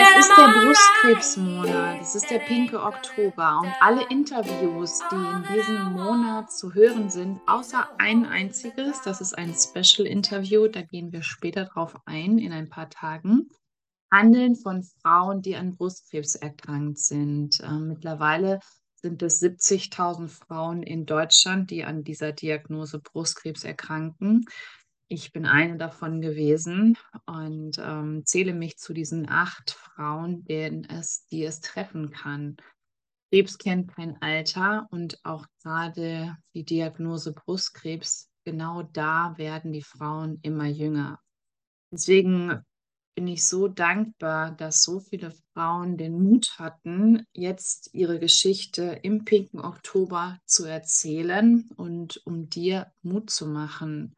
Es ist der. Brustkrebsmonat, es ist der pinke Oktober und alle Interviews, die in diesem Monat zu hören sind, außer ein einziges, das ist ein Special-Interview, da gehen wir später drauf ein, in ein paar Tagen, handeln von Frauen, die an Brustkrebs erkrankt sind. Ähm, mittlerweile sind es 70.000 Frauen in Deutschland, die an dieser Diagnose Brustkrebs erkranken. Ich bin eine davon gewesen und ähm, zähle mich zu diesen acht Frauen, denen es, die es treffen kann. Krebs kennt kein Alter und auch gerade die Diagnose Brustkrebs, genau da werden die Frauen immer jünger. Deswegen bin ich so dankbar, dass so viele Frauen den Mut hatten, jetzt ihre Geschichte im pinken Oktober zu erzählen und um dir Mut zu machen.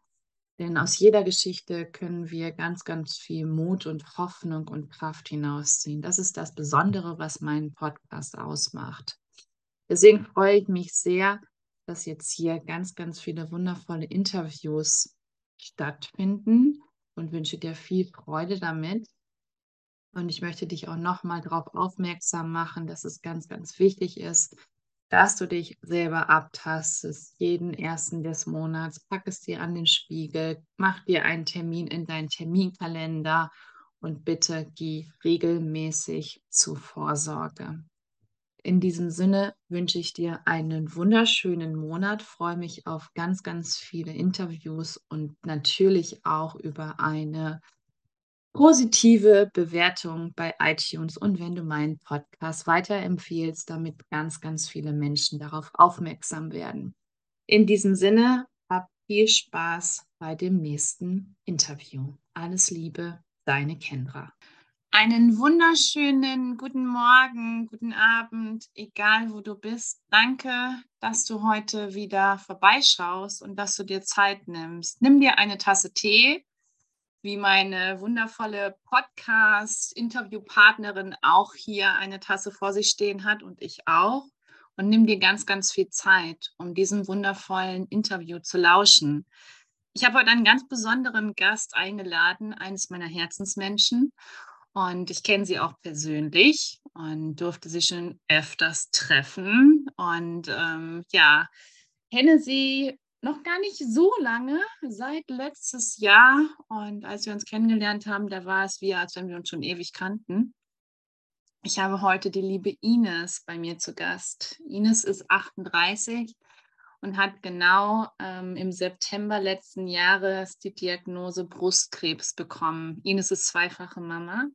Denn aus jeder Geschichte können wir ganz, ganz viel Mut und Hoffnung und Kraft hinausziehen. Das ist das Besondere, was meinen Podcast ausmacht. Deswegen freue ich mich sehr, dass jetzt hier ganz, ganz viele wundervolle Interviews stattfinden und wünsche dir viel Freude damit. Und ich möchte dich auch nochmal darauf aufmerksam machen, dass es ganz, ganz wichtig ist, dass du dich selber abtastest, jeden ersten des Monats. Pack es dir an den Spiegel, mach dir einen Termin in deinen Terminkalender und bitte geh regelmäßig zur Vorsorge. In diesem Sinne wünsche ich dir einen wunderschönen Monat, freue mich auf ganz, ganz viele Interviews und natürlich auch über eine positive Bewertung bei iTunes und wenn du meinen Podcast weiterempfiehlst, damit ganz, ganz viele Menschen darauf aufmerksam werden. In diesem Sinne, hab viel Spaß bei dem nächsten Interview. Alles Liebe, deine Kendra. Einen wunderschönen guten Morgen, guten Abend, egal wo du bist. Danke, dass du heute wieder vorbeischaust und dass du dir Zeit nimmst. Nimm dir eine Tasse Tee wie meine wundervolle Podcast-Interviewpartnerin auch hier eine Tasse vor sich stehen hat und ich auch. Und nimm dir ganz, ganz viel Zeit, um diesem wundervollen Interview zu lauschen. Ich habe heute einen ganz besonderen Gast eingeladen, eines meiner Herzensmenschen. Und ich kenne sie auch persönlich und durfte sie schon öfters treffen. Und ähm, ja, kenne sie noch gar nicht so lange, seit letztes Jahr. Und als wir uns kennengelernt haben, da war es wie, als wenn wir uns schon ewig kannten. Ich habe heute die liebe Ines bei mir zu Gast. Ines ist 38 und hat genau ähm, im September letzten Jahres die Diagnose Brustkrebs bekommen. Ines ist zweifache Mama.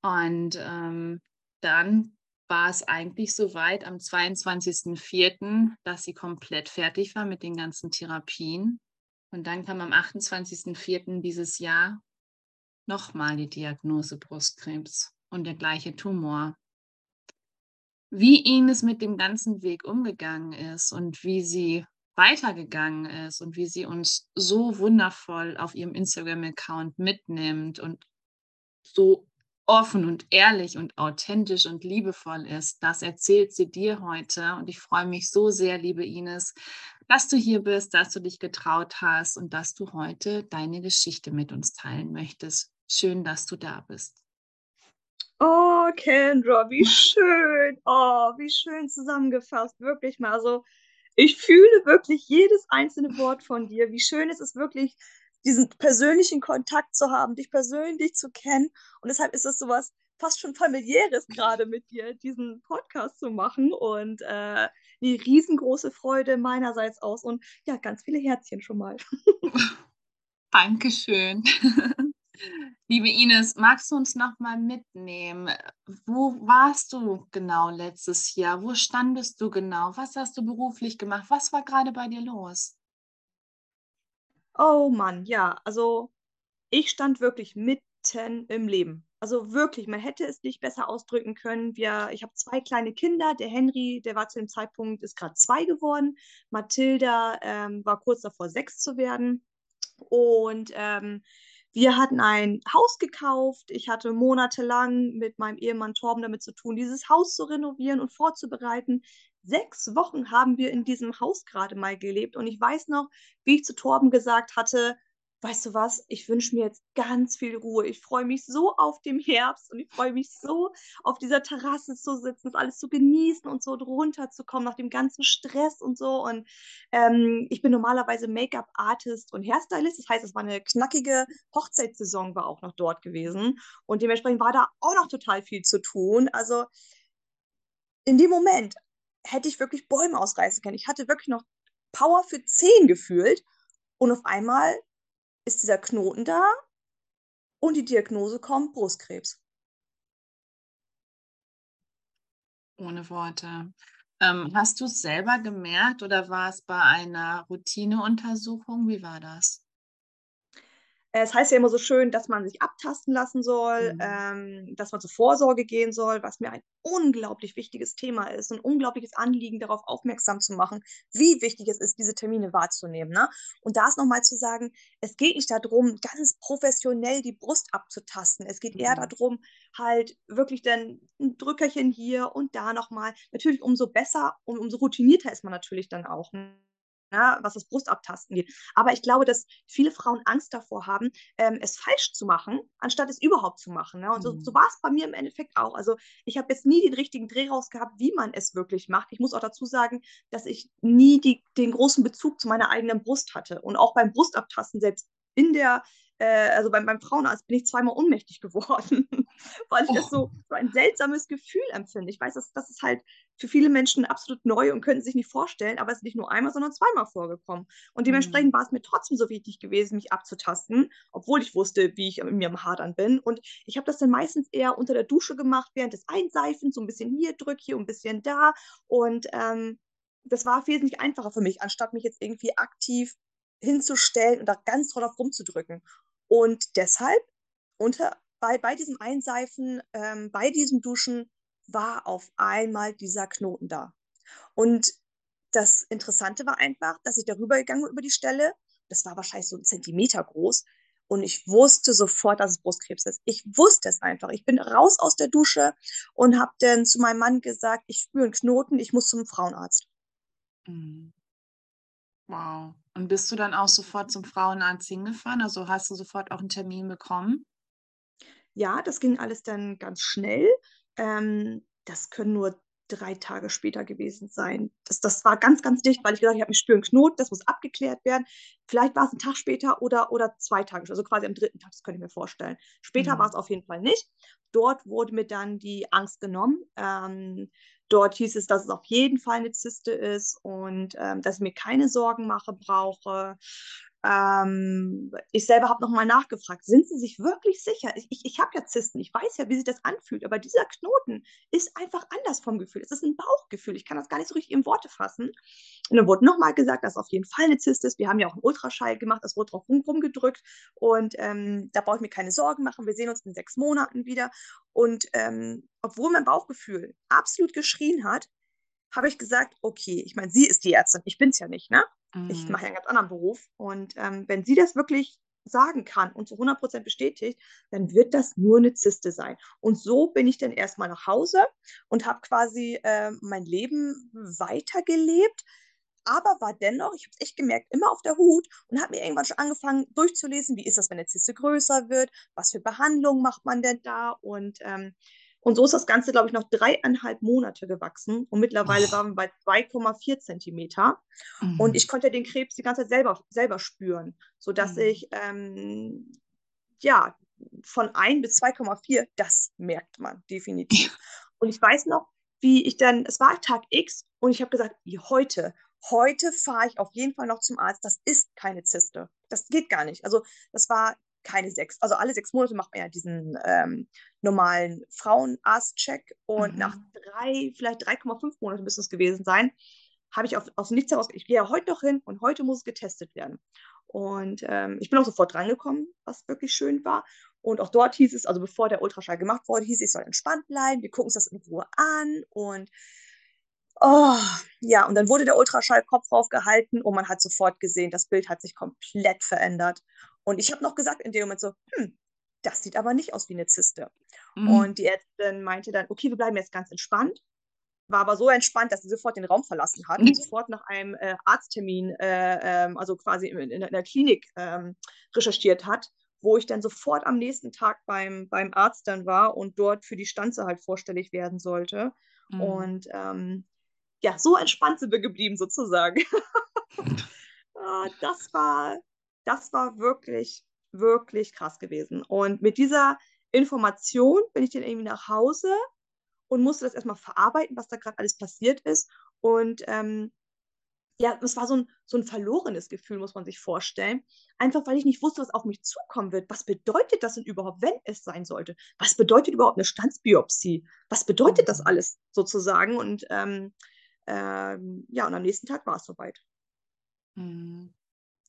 Und ähm, dann war es eigentlich soweit am 22.04., dass sie komplett fertig war mit den ganzen Therapien. Und dann kam am 28.04. dieses Jahr nochmal die Diagnose Brustkrebs und der gleiche Tumor. Wie Ines mit dem ganzen Weg umgegangen ist und wie sie weitergegangen ist und wie sie uns so wundervoll auf ihrem Instagram-Account mitnimmt und so offen und ehrlich und authentisch und liebevoll ist, das erzählt sie dir heute. Und ich freue mich so sehr, liebe Ines, dass du hier bist, dass du dich getraut hast und dass du heute deine Geschichte mit uns teilen möchtest. Schön, dass du da bist. Oh, Kendra, wie schön. Oh, wie schön zusammengefasst. Wirklich mal. Also, ich fühle wirklich jedes einzelne Wort von dir. Wie schön es ist, wirklich diesen persönlichen Kontakt zu haben, dich persönlich zu kennen. Und deshalb ist es sowas fast schon familiäres gerade mit dir, diesen Podcast zu machen. Und äh, eine riesengroße Freude meinerseits aus. Und ja, ganz viele Herzchen schon mal. Dankeschön. Liebe Ines, magst du uns noch mal mitnehmen? Wo warst du genau letztes Jahr? Wo standest du genau? Was hast du beruflich gemacht? Was war gerade bei dir los? Oh Mann, ja, also ich stand wirklich mitten im Leben. Also wirklich, man hätte es nicht besser ausdrücken können. Wir, ich habe zwei kleine Kinder. Der Henry, der war zu dem Zeitpunkt, ist gerade zwei geworden. Mathilda ähm, war kurz davor, sechs zu werden. Und ähm, wir hatten ein Haus gekauft. Ich hatte monatelang mit meinem Ehemann Torben damit zu tun, dieses Haus zu renovieren und vorzubereiten. Sechs Wochen haben wir in diesem Haus gerade mal gelebt. Und ich weiß noch, wie ich zu Torben gesagt hatte, weißt du was, ich wünsche mir jetzt ganz viel Ruhe. Ich freue mich so auf den Herbst und ich freue mich so auf dieser Terrasse zu sitzen, das alles zu genießen und so drunter zu kommen nach dem ganzen Stress und so. Und ähm, ich bin normalerweise Make-up-Artist und Hairstylist. Das heißt, es war eine knackige Hochzeitssaison war auch noch dort gewesen. Und dementsprechend war da auch noch total viel zu tun. Also in dem Moment hätte ich wirklich Bäume ausreißen können. Ich hatte wirklich noch Power für zehn gefühlt. Und auf einmal ist dieser Knoten da und die Diagnose kommt Brustkrebs. Ohne Worte. Ähm, hast du es selber gemerkt oder war es bei einer Routineuntersuchung? Wie war das? Es heißt ja immer so schön, dass man sich abtasten lassen soll, mhm. ähm, dass man zur Vorsorge gehen soll, was mir ein unglaublich wichtiges Thema ist, ein unglaubliches Anliegen, darauf aufmerksam zu machen, wie wichtig es ist, diese Termine wahrzunehmen. Ne? Und da ist nochmal zu sagen, es geht nicht darum, ganz professionell die Brust abzutasten. Es geht mhm. eher darum, halt wirklich dann ein Drückerchen hier und da nochmal. Natürlich umso besser und umso routinierter ist man natürlich dann auch. Ne? Ja, was das Brustabtasten geht. Aber ich glaube, dass viele Frauen Angst davor haben, ähm, es falsch zu machen, anstatt es überhaupt zu machen. Ne? Und so, so mhm. war es bei mir im Endeffekt auch. Also ich habe jetzt nie den richtigen Dreh raus gehabt, wie man es wirklich macht. Ich muss auch dazu sagen, dass ich nie die, den großen Bezug zu meiner eigenen Brust hatte. Und auch beim Brustabtasten, selbst in der äh, also beim, beim Frauenarzt bin ich zweimal ohnmächtig geworden, weil ich oh. das so, so ein seltsames Gefühl empfinde. Ich weiß, dass das ist halt für viele Menschen absolut neu und können sich nicht vorstellen, aber es ist nicht nur einmal, sondern zweimal vorgekommen. Und dementsprechend mhm. war es mir trotzdem so wichtig gewesen, mich abzutasten, obwohl ich wusste, wie ich mit mir am Hadern bin. Und ich habe das dann meistens eher unter der Dusche gemacht, während des Einseifens, so ein bisschen hier drück, hier ein bisschen da. Und ähm, das war wesentlich einfacher für mich, anstatt mich jetzt irgendwie aktiv hinzustellen und da ganz drauf rumzudrücken. Und deshalb unter, bei, bei diesem Einseifen, ähm, bei diesem Duschen war auf einmal dieser Knoten da. Und das Interessante war einfach, dass ich darüber gegangen bin über die Stelle. Das war wahrscheinlich so ein Zentimeter groß. Und ich wusste sofort, dass es Brustkrebs ist. Ich wusste es einfach. Ich bin raus aus der Dusche und habe dann zu meinem Mann gesagt, ich spüre einen Knoten, ich muss zum Frauenarzt. Mhm. Wow. Und bist du dann auch sofort zum Frauenarzt hingefahren? Also hast du sofort auch einen Termin bekommen? Ja, das ging alles dann ganz schnell. Ähm, das können nur drei Tage später gewesen sein. Das, das war ganz, ganz dicht, weil ich gesagt habe, ich habe einen spüren Knoten, das muss abgeklärt werden. Vielleicht war es ein Tag später oder, oder zwei Tage, also quasi am dritten Tag, das könnte ich mir vorstellen. Später mhm. war es auf jeden Fall nicht. Dort wurde mir dann die Angst genommen. Ähm, Dort hieß es, dass es auf jeden Fall eine Zyste ist und ähm, dass ich mir keine Sorgen mache brauche. Ähm, ich selber habe nochmal nachgefragt, sind Sie sich wirklich sicher? Ich, ich, ich habe ja Zysten, ich weiß ja, wie sich das anfühlt, aber dieser Knoten ist einfach anders vom Gefühl. Es ist ein Bauchgefühl, ich kann das gar nicht so richtig in Worte fassen. Und dann wurde nochmal gesagt, dass auf jeden Fall eine Zyste ist. Wir haben ja auch einen Ultraschall gemacht, das wurde drauf rum, rumgedrückt und ähm, da brauche ich mir keine Sorgen machen. Wir sehen uns in sechs Monaten wieder. Und ähm, obwohl mein Bauchgefühl absolut geschrien hat, habe ich gesagt, okay, ich meine, sie ist die Ärztin, ich bin es ja nicht, ne? Mhm. Ich mache ja einen ganz anderen Beruf. Und ähm, wenn sie das wirklich sagen kann und zu 100% bestätigt, dann wird das nur eine Zyste sein. Und so bin ich dann erstmal nach Hause und habe quasi äh, mein Leben weitergelebt, aber war dennoch, ich habe es echt gemerkt, immer auf der Hut und habe mir irgendwann schon angefangen durchzulesen, wie ist das, wenn eine Zyste größer wird, was für Behandlungen macht man denn da und ähm, und so ist das Ganze, glaube ich, noch dreieinhalb Monate gewachsen. Und mittlerweile oh. waren wir bei 2,4 Zentimeter. Mhm. Und ich konnte den Krebs die ganze Zeit selber, selber spüren, sodass mhm. ich, ähm, ja, von 1 bis 2,4, das merkt man definitiv. und ich weiß noch, wie ich dann, es war Tag X und ich habe gesagt, heute, heute fahre ich auf jeden Fall noch zum Arzt. Das ist keine Zyste. Das geht gar nicht. Also das war keine sechs, also alle sechs Monate macht man ja diesen ähm, normalen Frauenarzt-Check und mhm. nach drei, vielleicht 3,5 Monaten müssen es gewesen sein, habe ich auf, aus nichts heraus, ich gehe ja heute noch hin und heute muss es getestet werden. Und ähm, ich bin auch sofort drangekommen, was wirklich schön war. Und auch dort hieß es, also bevor der Ultraschall gemacht wurde, hieß es, ich soll entspannt bleiben, wir gucken uns das in Ruhe an und Oh, ja, und dann wurde der Ultraschallkopf draufgehalten und man hat sofort gesehen, das Bild hat sich komplett verändert. Und ich habe noch gesagt in dem Moment so, hm, das sieht aber nicht aus wie eine Zyste. Mhm. Und die Ärztin meinte dann, okay, wir bleiben jetzt ganz entspannt. war aber so entspannt, dass sie sofort den Raum verlassen hat und sofort nach einem äh, Arzttermin, äh, ähm, also quasi in, in, in der Klinik ähm, recherchiert hat, wo ich dann sofort am nächsten Tag beim, beim Arzt dann war und dort für die Stanze halt vorstellig werden sollte. Mhm. Und ähm, ja, so entspannt sind wir geblieben sozusagen. Ah, das war, das war wirklich, wirklich krass gewesen. Und mit dieser Information bin ich dann irgendwie nach Hause und musste das erstmal verarbeiten, was da gerade alles passiert ist. Und ähm, ja, es war so ein, so ein verlorenes Gefühl, muss man sich vorstellen. Einfach weil ich nicht wusste, was auf mich zukommen wird. Was bedeutet das denn überhaupt, wenn es sein sollte? Was bedeutet überhaupt eine Standsbiopsie? Was bedeutet das mhm. alles sozusagen? Und ähm, ähm, ja, und am nächsten Tag war es soweit. Mhm.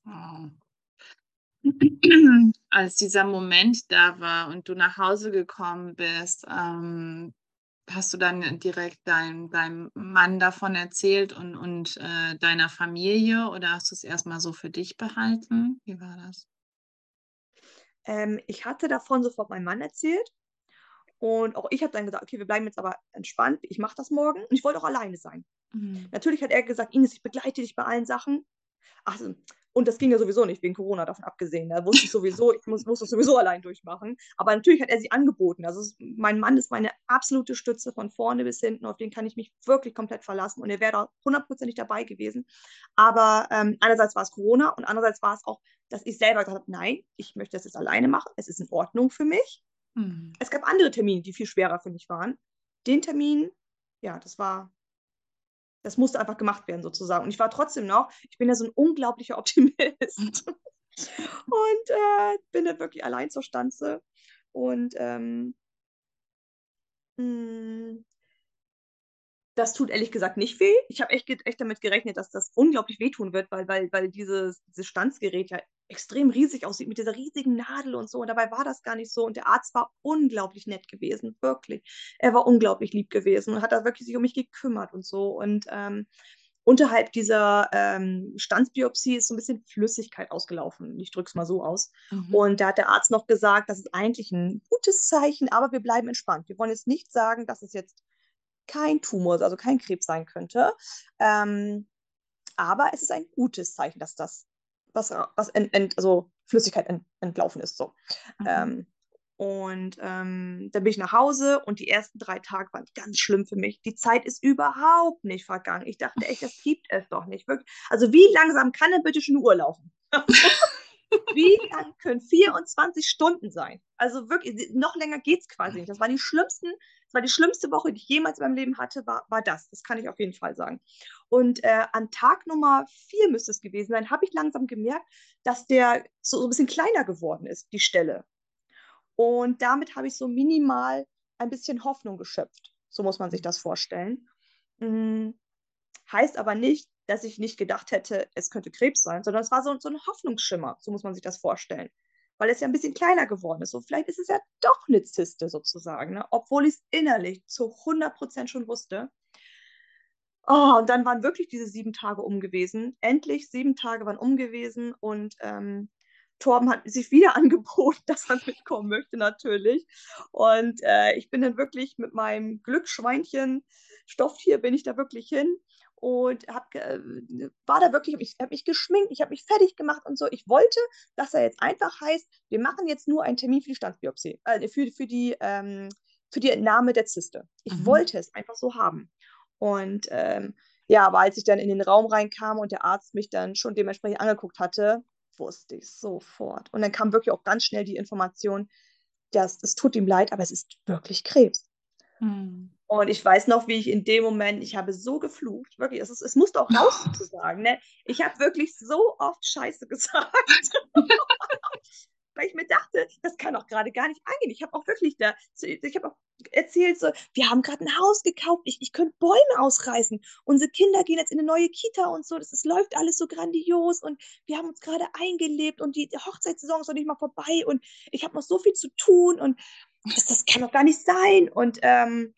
Oh. Als dieser Moment da war und du nach Hause gekommen bist, ähm, hast du dann direkt dein, deinem Mann davon erzählt und, und äh, deiner Familie oder hast du es erstmal so für dich behalten? Wie war das? Ähm, ich hatte davon sofort meinem Mann erzählt und auch ich habe dann gesagt, okay, wir bleiben jetzt aber entspannt, ich mache das morgen und ich wollte auch alleine sein. Mhm. Natürlich hat er gesagt, Ines, ich begleite dich bei allen Sachen. Ach, und das ging ja sowieso nicht, wegen Corona davon abgesehen. Da wusste ich sowieso, ich muss, muss das sowieso allein durchmachen. Aber natürlich hat er sie angeboten. Also es, mein Mann ist meine absolute Stütze von vorne bis hinten. Auf den kann ich mich wirklich komplett verlassen. Und er wäre da hundertprozentig dabei gewesen. Aber ähm, einerseits war es Corona und andererseits war es auch, dass ich selber gesagt habe, nein, ich möchte das jetzt alleine machen. Es ist in Ordnung für mich. Mhm. Es gab andere Termine, die viel schwerer für mich waren. Den Termin, ja, das war das musste einfach gemacht werden sozusagen. Und ich war trotzdem noch, ich bin ja so ein unglaublicher Optimist. und äh, bin dann wirklich allein zur Stanze. Und ähm, hm, das tut ehrlich gesagt nicht weh. Ich habe echt, echt damit gerechnet, dass das unglaublich wehtun wird, weil, weil, weil dieses, dieses Stanzgerät ja extrem riesig aussieht mit dieser riesigen Nadel und so. Und dabei war das gar nicht so. Und der Arzt war unglaublich nett gewesen, wirklich. Er war unglaublich lieb gewesen und hat da wirklich sich um mich gekümmert und so. Und ähm, unterhalb dieser ähm, Stanzbiopsie ist so ein bisschen Flüssigkeit ausgelaufen. Ich drücke es mal so aus. Mhm. Und da hat der Arzt noch gesagt, das ist eigentlich ein gutes Zeichen, aber wir bleiben entspannt. Wir wollen jetzt nicht sagen, dass es jetzt kein Tumor, also kein Krebs sein könnte. Ähm, aber es ist ein gutes Zeichen, dass das was, was ent, ent, also Flüssigkeit ent, entlaufen ist. So. Mhm. Ähm, und ähm, dann bin ich nach Hause und die ersten drei Tage waren ganz schlimm für mich. Die Zeit ist überhaupt nicht vergangen. Ich dachte echt, das gibt es doch nicht. Wirklich. Also wie langsam kann denn bitte schon eine Uhr laufen? Wie lang können 24 Stunden sein? Also wirklich, noch länger geht es quasi nicht. Das war die schlimmsten, das war die schlimmste Woche, die ich jemals in meinem Leben hatte, war, war das. Das kann ich auf jeden Fall sagen. Und äh, an Tag Nummer vier müsste es gewesen sein, habe ich langsam gemerkt, dass der so, so ein bisschen kleiner geworden ist, die Stelle. Und damit habe ich so minimal ein bisschen Hoffnung geschöpft. So muss man sich das vorstellen. Hm, heißt aber nicht, dass ich nicht gedacht hätte, es könnte Krebs sein, sondern es war so, so ein Hoffnungsschimmer, so muss man sich das vorstellen. Weil es ja ein bisschen kleiner geworden ist. So, vielleicht ist es ja doch eine Zyste sozusagen, ne? obwohl ich es innerlich zu 100% schon wusste. Oh, und dann waren wirklich diese sieben Tage um gewesen. Endlich sieben Tage waren um gewesen und ähm, Torben hat sich wieder angeboten, dass er mitkommen möchte, natürlich. Und äh, ich bin dann wirklich mit meinem Glücksschweinchen Stofftier, bin ich da wirklich hin und hab, äh, war da wirklich, ich habe mich geschminkt, ich habe mich fertig gemacht und so. Ich wollte, dass er jetzt einfach heißt, wir machen jetzt nur einen Termin für die Standbiopsie, äh, für, für, die, ähm, für die Entnahme der Zyste. Ich mhm. wollte es einfach so haben. Und ähm, ja, aber als ich dann in den Raum reinkam und der Arzt mich dann schon dementsprechend angeguckt hatte, wusste ich sofort. Und dann kam wirklich auch ganz schnell die Information, dass es tut ihm leid, aber es ist wirklich Krebs. Mhm. Und ich weiß noch, wie ich in dem Moment, ich habe so geflucht, wirklich, es, ist, es musste auch raus zu sagen, ne? Ich habe wirklich so oft Scheiße gesagt. Weil ich mir dachte, das kann doch gerade gar nicht angehen. Ich habe auch wirklich da, ich habe auch erzählt, so, wir haben gerade ein Haus gekauft, ich, ich könnte Bäume ausreißen. Unsere Kinder gehen jetzt in eine neue Kita und so, das, das läuft alles so grandios und wir haben uns gerade eingelebt und die, Hochzeitssaison ist noch nicht mal vorbei und ich habe noch so viel zu tun und das, das kann doch gar nicht sein. Und ähm,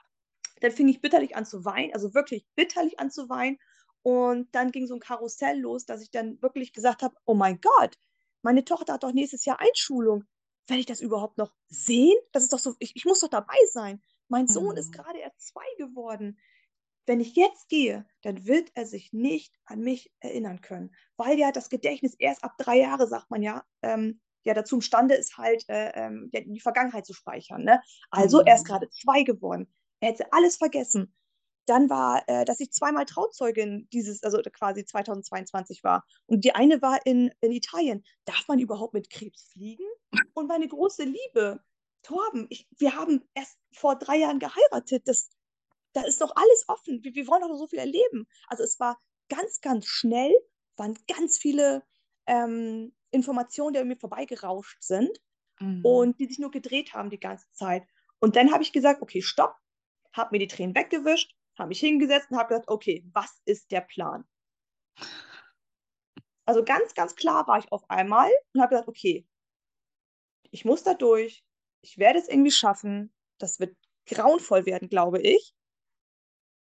dann fing ich bitterlich an zu weinen, also wirklich bitterlich an zu weinen. Und dann ging so ein Karussell los, dass ich dann wirklich gesagt habe, oh mein Gott, meine Tochter hat doch nächstes Jahr Einschulung. Werde ich das überhaupt noch sehen? Das ist doch so, ich, ich muss doch dabei sein. Mein Sohn mhm. ist gerade erst zwei geworden. wenn ich jetzt gehe, dann wird er sich nicht an mich erinnern können, weil ja das Gedächtnis erst ab drei Jahre, sagt man ja, ähm, ja dazu imstande ist, halt äh, ähm, die Vergangenheit zu speichern. Ne? Also mhm. er ist gerade zwei geworden. Er hätte alles vergessen. Dann war, äh, dass ich zweimal Trauzeugin dieses, also quasi 2022 war. Und die eine war in, in Italien. Darf man überhaupt mit Krebs fliegen? Und meine große Liebe, Torben, ich, wir haben erst vor drei Jahren geheiratet. Das, da ist doch alles offen. Wir, wir wollen doch so viel erleben. Also es war ganz, ganz schnell, waren ganz viele ähm, Informationen, die an mir vorbeigerauscht sind mhm. und die sich nur gedreht haben die ganze Zeit. Und dann habe ich gesagt, okay, stopp, habe mir die Tränen weggewischt, habe mich hingesetzt und habe gesagt, okay, was ist der Plan? Also ganz, ganz klar war ich auf einmal und habe gesagt, okay, ich muss da durch, ich werde es irgendwie schaffen, das wird grauenvoll werden, glaube ich.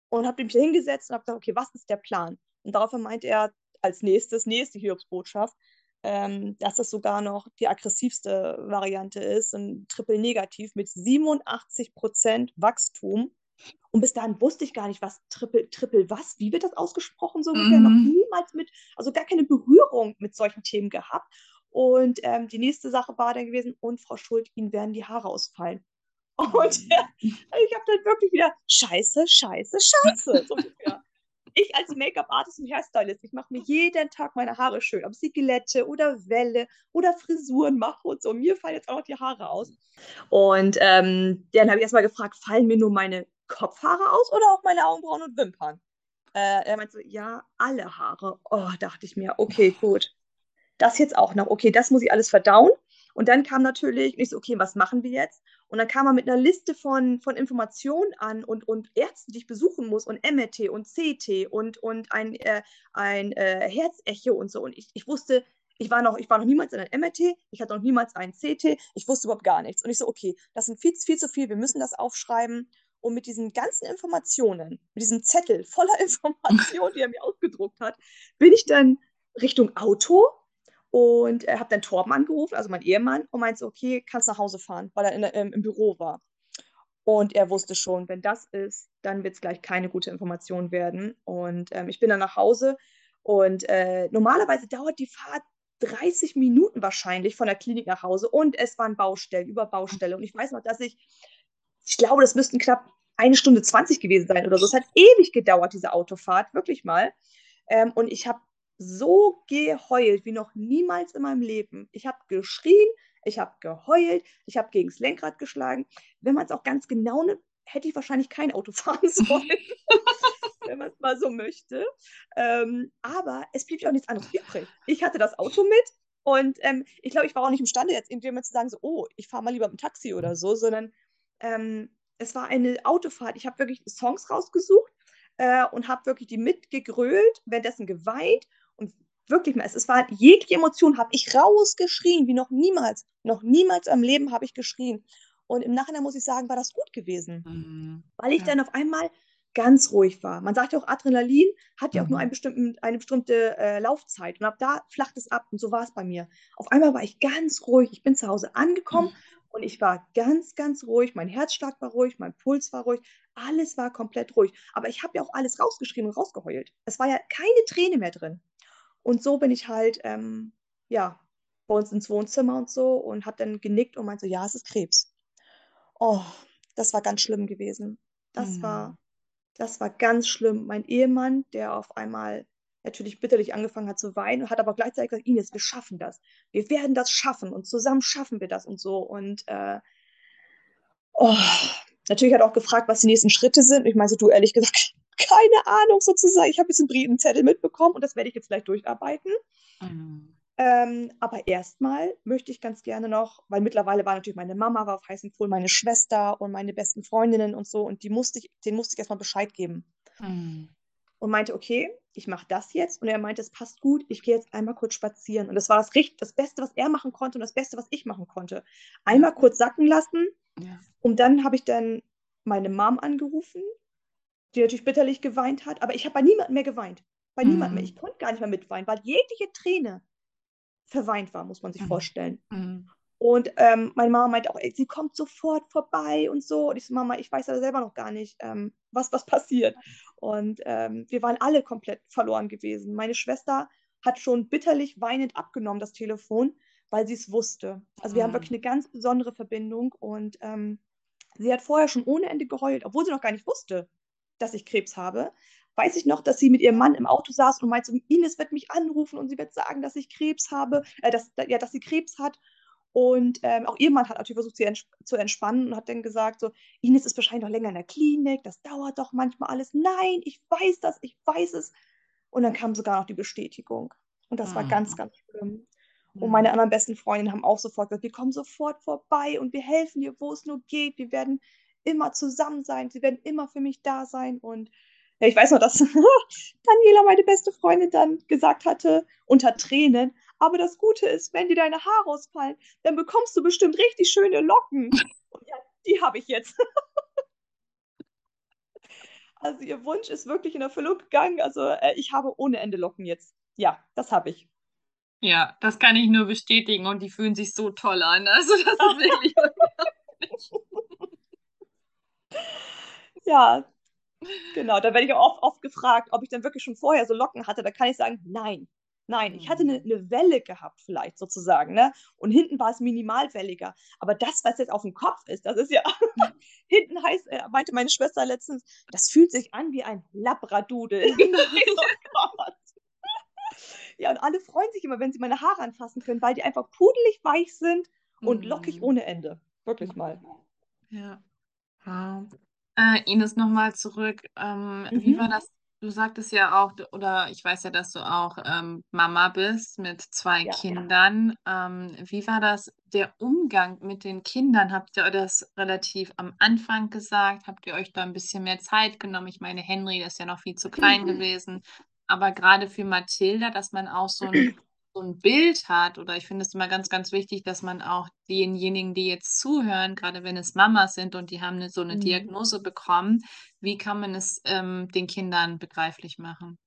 Und habe mich hingesetzt und habe gesagt, okay, was ist der Plan? Und daraufhin meinte er als nächstes, nächste Hiobsbotschaft, ähm, dass das sogar noch die aggressivste Variante ist, ein Triple Negativ mit 87 Prozent Wachstum. Und bis dahin wusste ich gar nicht, was Triple, Triple was, wie wird das ausgesprochen so ungefähr, mhm. noch niemals mit, also gar keine Berührung mit solchen Themen gehabt. Und ähm, die nächste Sache war dann gewesen, und Frau Schuld, Ihnen werden die Haare ausfallen. Und äh, ich habe dann wirklich wieder Scheiße, Scheiße, Scheiße. So ungefähr ich als Make-up-Artist und Hairstylist, ich mache mir jeden Tag meine Haare schön, ob sie Glätte oder Welle oder Frisuren mache und so. Mir fallen jetzt auch noch die Haare aus. Und ähm, dann habe ich erstmal gefragt, fallen mir nur meine Kopfhaare aus oder auch meine Augenbrauen und Wimpern? Äh, er meinte so, ja, alle Haare. Oh, dachte ich mir, okay, gut. Das jetzt auch noch. Okay, das muss ich alles verdauen. Und dann kam natürlich, ich so, okay, was machen wir jetzt? Und dann kam er mit einer Liste von, von Informationen an und, und Ärzten, die ich besuchen muss und MRT und CT und, und ein, äh, ein äh, Herzecho und so. Und ich, ich wusste, ich war, noch, ich war noch niemals in einem MRT, ich hatte noch niemals einen CT, ich wusste überhaupt gar nichts. Und ich so, okay, das sind viel, viel zu viel, wir müssen das aufschreiben. Und mit diesen ganzen Informationen, mit diesem Zettel voller Informationen, die er mir ausgedruckt hat, bin ich dann Richtung Auto und äh, habe dann Torben angerufen, also mein Ehemann, und meinte, okay, kannst nach Hause fahren, weil er in, ähm, im Büro war. Und er wusste schon, wenn das ist, dann wird es gleich keine gute Information werden. Und ähm, ich bin dann nach Hause und äh, normalerweise dauert die Fahrt 30 Minuten wahrscheinlich von der Klinik nach Hause und es waren Baustellen über Baustelle. Und ich weiß noch, dass ich, ich glaube, das müssten knapp eine Stunde 20 gewesen sein oder so. Es hat ewig gedauert, diese Autofahrt, wirklich mal. Ähm, und ich habe so geheult wie noch niemals in meinem Leben. Ich habe geschrien, ich habe geheult, ich habe gegen das Lenkrad geschlagen. Wenn man es auch ganz genau nimmt, hätte ich wahrscheinlich kein Auto fahren sollen, wenn man es mal so möchte. Ähm, aber es blieb ja auch nichts anderes übrig. Ich hatte das Auto mit und ähm, ich glaube, ich war auch nicht imstande, jetzt irgendjemand zu sagen, so, oh, ich fahre mal lieber mit dem Taxi oder so, sondern ähm, es war eine Autofahrt. Ich habe wirklich Songs rausgesucht äh, und habe wirklich die mitgegrölt, währenddessen geweint und wirklich mal, es war jegliche Emotion habe ich rausgeschrien, wie noch niemals. Noch niemals im Leben habe ich geschrien. Und im Nachhinein muss ich sagen, war das gut gewesen. Mhm. Weil ich ja. dann auf einmal ganz ruhig war. Man sagt ja auch, Adrenalin hat ja auch nur mhm. einen eine bestimmte äh, Laufzeit. Und ab da flacht es ab. Und so war es bei mir. Auf einmal war ich ganz ruhig. Ich bin zu Hause angekommen mhm. und ich war ganz, ganz ruhig. Mein Herzschlag war ruhig, mein Puls war ruhig. Alles war komplett ruhig. Aber ich habe ja auch alles rausgeschrieben und rausgeheult. Es war ja keine Träne mehr drin. Und so bin ich halt, ähm, ja, bei uns ins Wohnzimmer und so und habe dann genickt und meinte so, ja, es ist Krebs. Oh, das war ganz schlimm gewesen. Das mhm. war, das war ganz schlimm. Mein Ehemann, der auf einmal natürlich bitterlich angefangen hat zu weinen, hat aber gleichzeitig gesagt, Ines, wir schaffen das. Wir werden das schaffen und zusammen schaffen wir das und so. Und äh, oh, natürlich hat er auch gefragt, was die nächsten Schritte sind. Und ich meine so, du ehrlich gesagt, keine Ahnung sozusagen. Ich habe jetzt einen Brietenzettel mitbekommen und das werde ich jetzt gleich durcharbeiten. Mhm. Ähm, aber erstmal möchte ich ganz gerne noch, weil mittlerweile war natürlich meine Mama war auf heißen Kohl, meine Schwester und meine besten Freundinnen und so und die musste ich, denen musste ich erstmal Bescheid geben. Mhm. Und meinte, okay, ich mache das jetzt. Und er meinte, es passt gut, ich gehe jetzt einmal kurz spazieren. Und das war das, das Beste, was er machen konnte und das Beste, was ich machen konnte. Einmal kurz sacken lassen. Ja. Und dann habe ich dann meine Mom angerufen die natürlich bitterlich geweint hat, aber ich habe bei niemandem mehr geweint. Bei mhm. niemandem mehr. Ich konnte gar nicht mehr mitweinen, weil jegliche Träne verweint war, muss man sich mhm. vorstellen. Mhm. Und ähm, meine Mama meinte auch, ey, sie kommt sofort vorbei und so. Und ich so, Mama, ich weiß ja selber noch gar nicht, ähm, was, was passiert. Und ähm, wir waren alle komplett verloren gewesen. Meine Schwester hat schon bitterlich weinend abgenommen, das Telefon, weil sie es wusste. Also wir haben Mhm. wirklich eine ganz besondere Verbindung und ähm, sie hat vorher schon ohne Ende geheult, obwohl sie noch gar nicht wusste, dass ich Krebs habe. Weiß ich noch, dass sie mit ihrem Mann im Auto saß und meinte, Ines wird mich anrufen und sie wird sagen, dass ich Krebs habe, äh, dass, ja, dass sie Krebs hat. Und ähm, auch ihr Mann hat natürlich versucht, sie ents zu entspannen und hat dann gesagt, so, Ines ist wahrscheinlich noch länger in der Klinik, das dauert doch manchmal alles. Nein, ich weiß das, ich weiß es. Und dann kam sogar noch die Bestätigung. Und das war ganz, Mhm. ganz schlimm. Und meine anderen besten Freundinnen haben auch sofort gesagt, wir kommen sofort vorbei und wir helfen dir, wo es nur geht. Wir werden immer zusammen sein. Sie werden immer für mich da sein. Und ja, ich weiß noch, dass Daniela, meine beste Freundin, dann gesagt hatte, unter Tränen, aber das Gute ist, wenn dir deine Haare ausfallen, dann bekommst du bestimmt richtig schöne Locken. Und ja, die habe ich jetzt. Also ihr Wunsch ist wirklich in Erfüllung gegangen. Also äh, ich habe ohne Ende Locken jetzt. Ja, das habe ich. Ja, das kann ich nur bestätigen und die fühlen sich so toll an. Also das ist wirklich Ja, genau. Da werde ich auch oft, oft gefragt, ob ich dann wirklich schon vorher so Locken hatte. Da kann ich sagen, nein. Nein, ich hatte eine, eine Welle gehabt, vielleicht sozusagen, ne? Und hinten war es minimalwelliger. Aber das, was jetzt auf dem Kopf ist, das ist ja. hinten heißt, äh, meinte meine Schwester letztens, das fühlt sich an wie ein Labradudel. So, Gott. Ja, und alle freuen sich immer, wenn sie meine Haare anfassen können, weil die einfach pudelig weich sind und lockig Mhm. ohne Ende. Wirklich mal. Ja. Äh, Ines, nochmal zurück. Ähm, Wie Mhm. war das? Du sagtest ja auch, d- oder ich weiß ja, dass du auch ähm, Mama bist mit zwei Ja. Kindern. Ähm, wie war das, der Umgang mit den Kindern? Habt ihr das relativ am Anfang gesagt? Habt ihr euch da ein bisschen mehr Zeit genommen? Ich meine, Henry ist ja noch viel zu klein gewesen. Aber gerade für Mathilda, dass man auch so ein, so ein Bild hat, oder ich finde es immer ganz, ganz wichtig, dass man auch denjenigen, die jetzt zuhören, gerade wenn es Mamas sind und die haben eine, so eine Mhm. Diagnose bekommen, wie kann man es ähm, den Kindern begreiflich machen?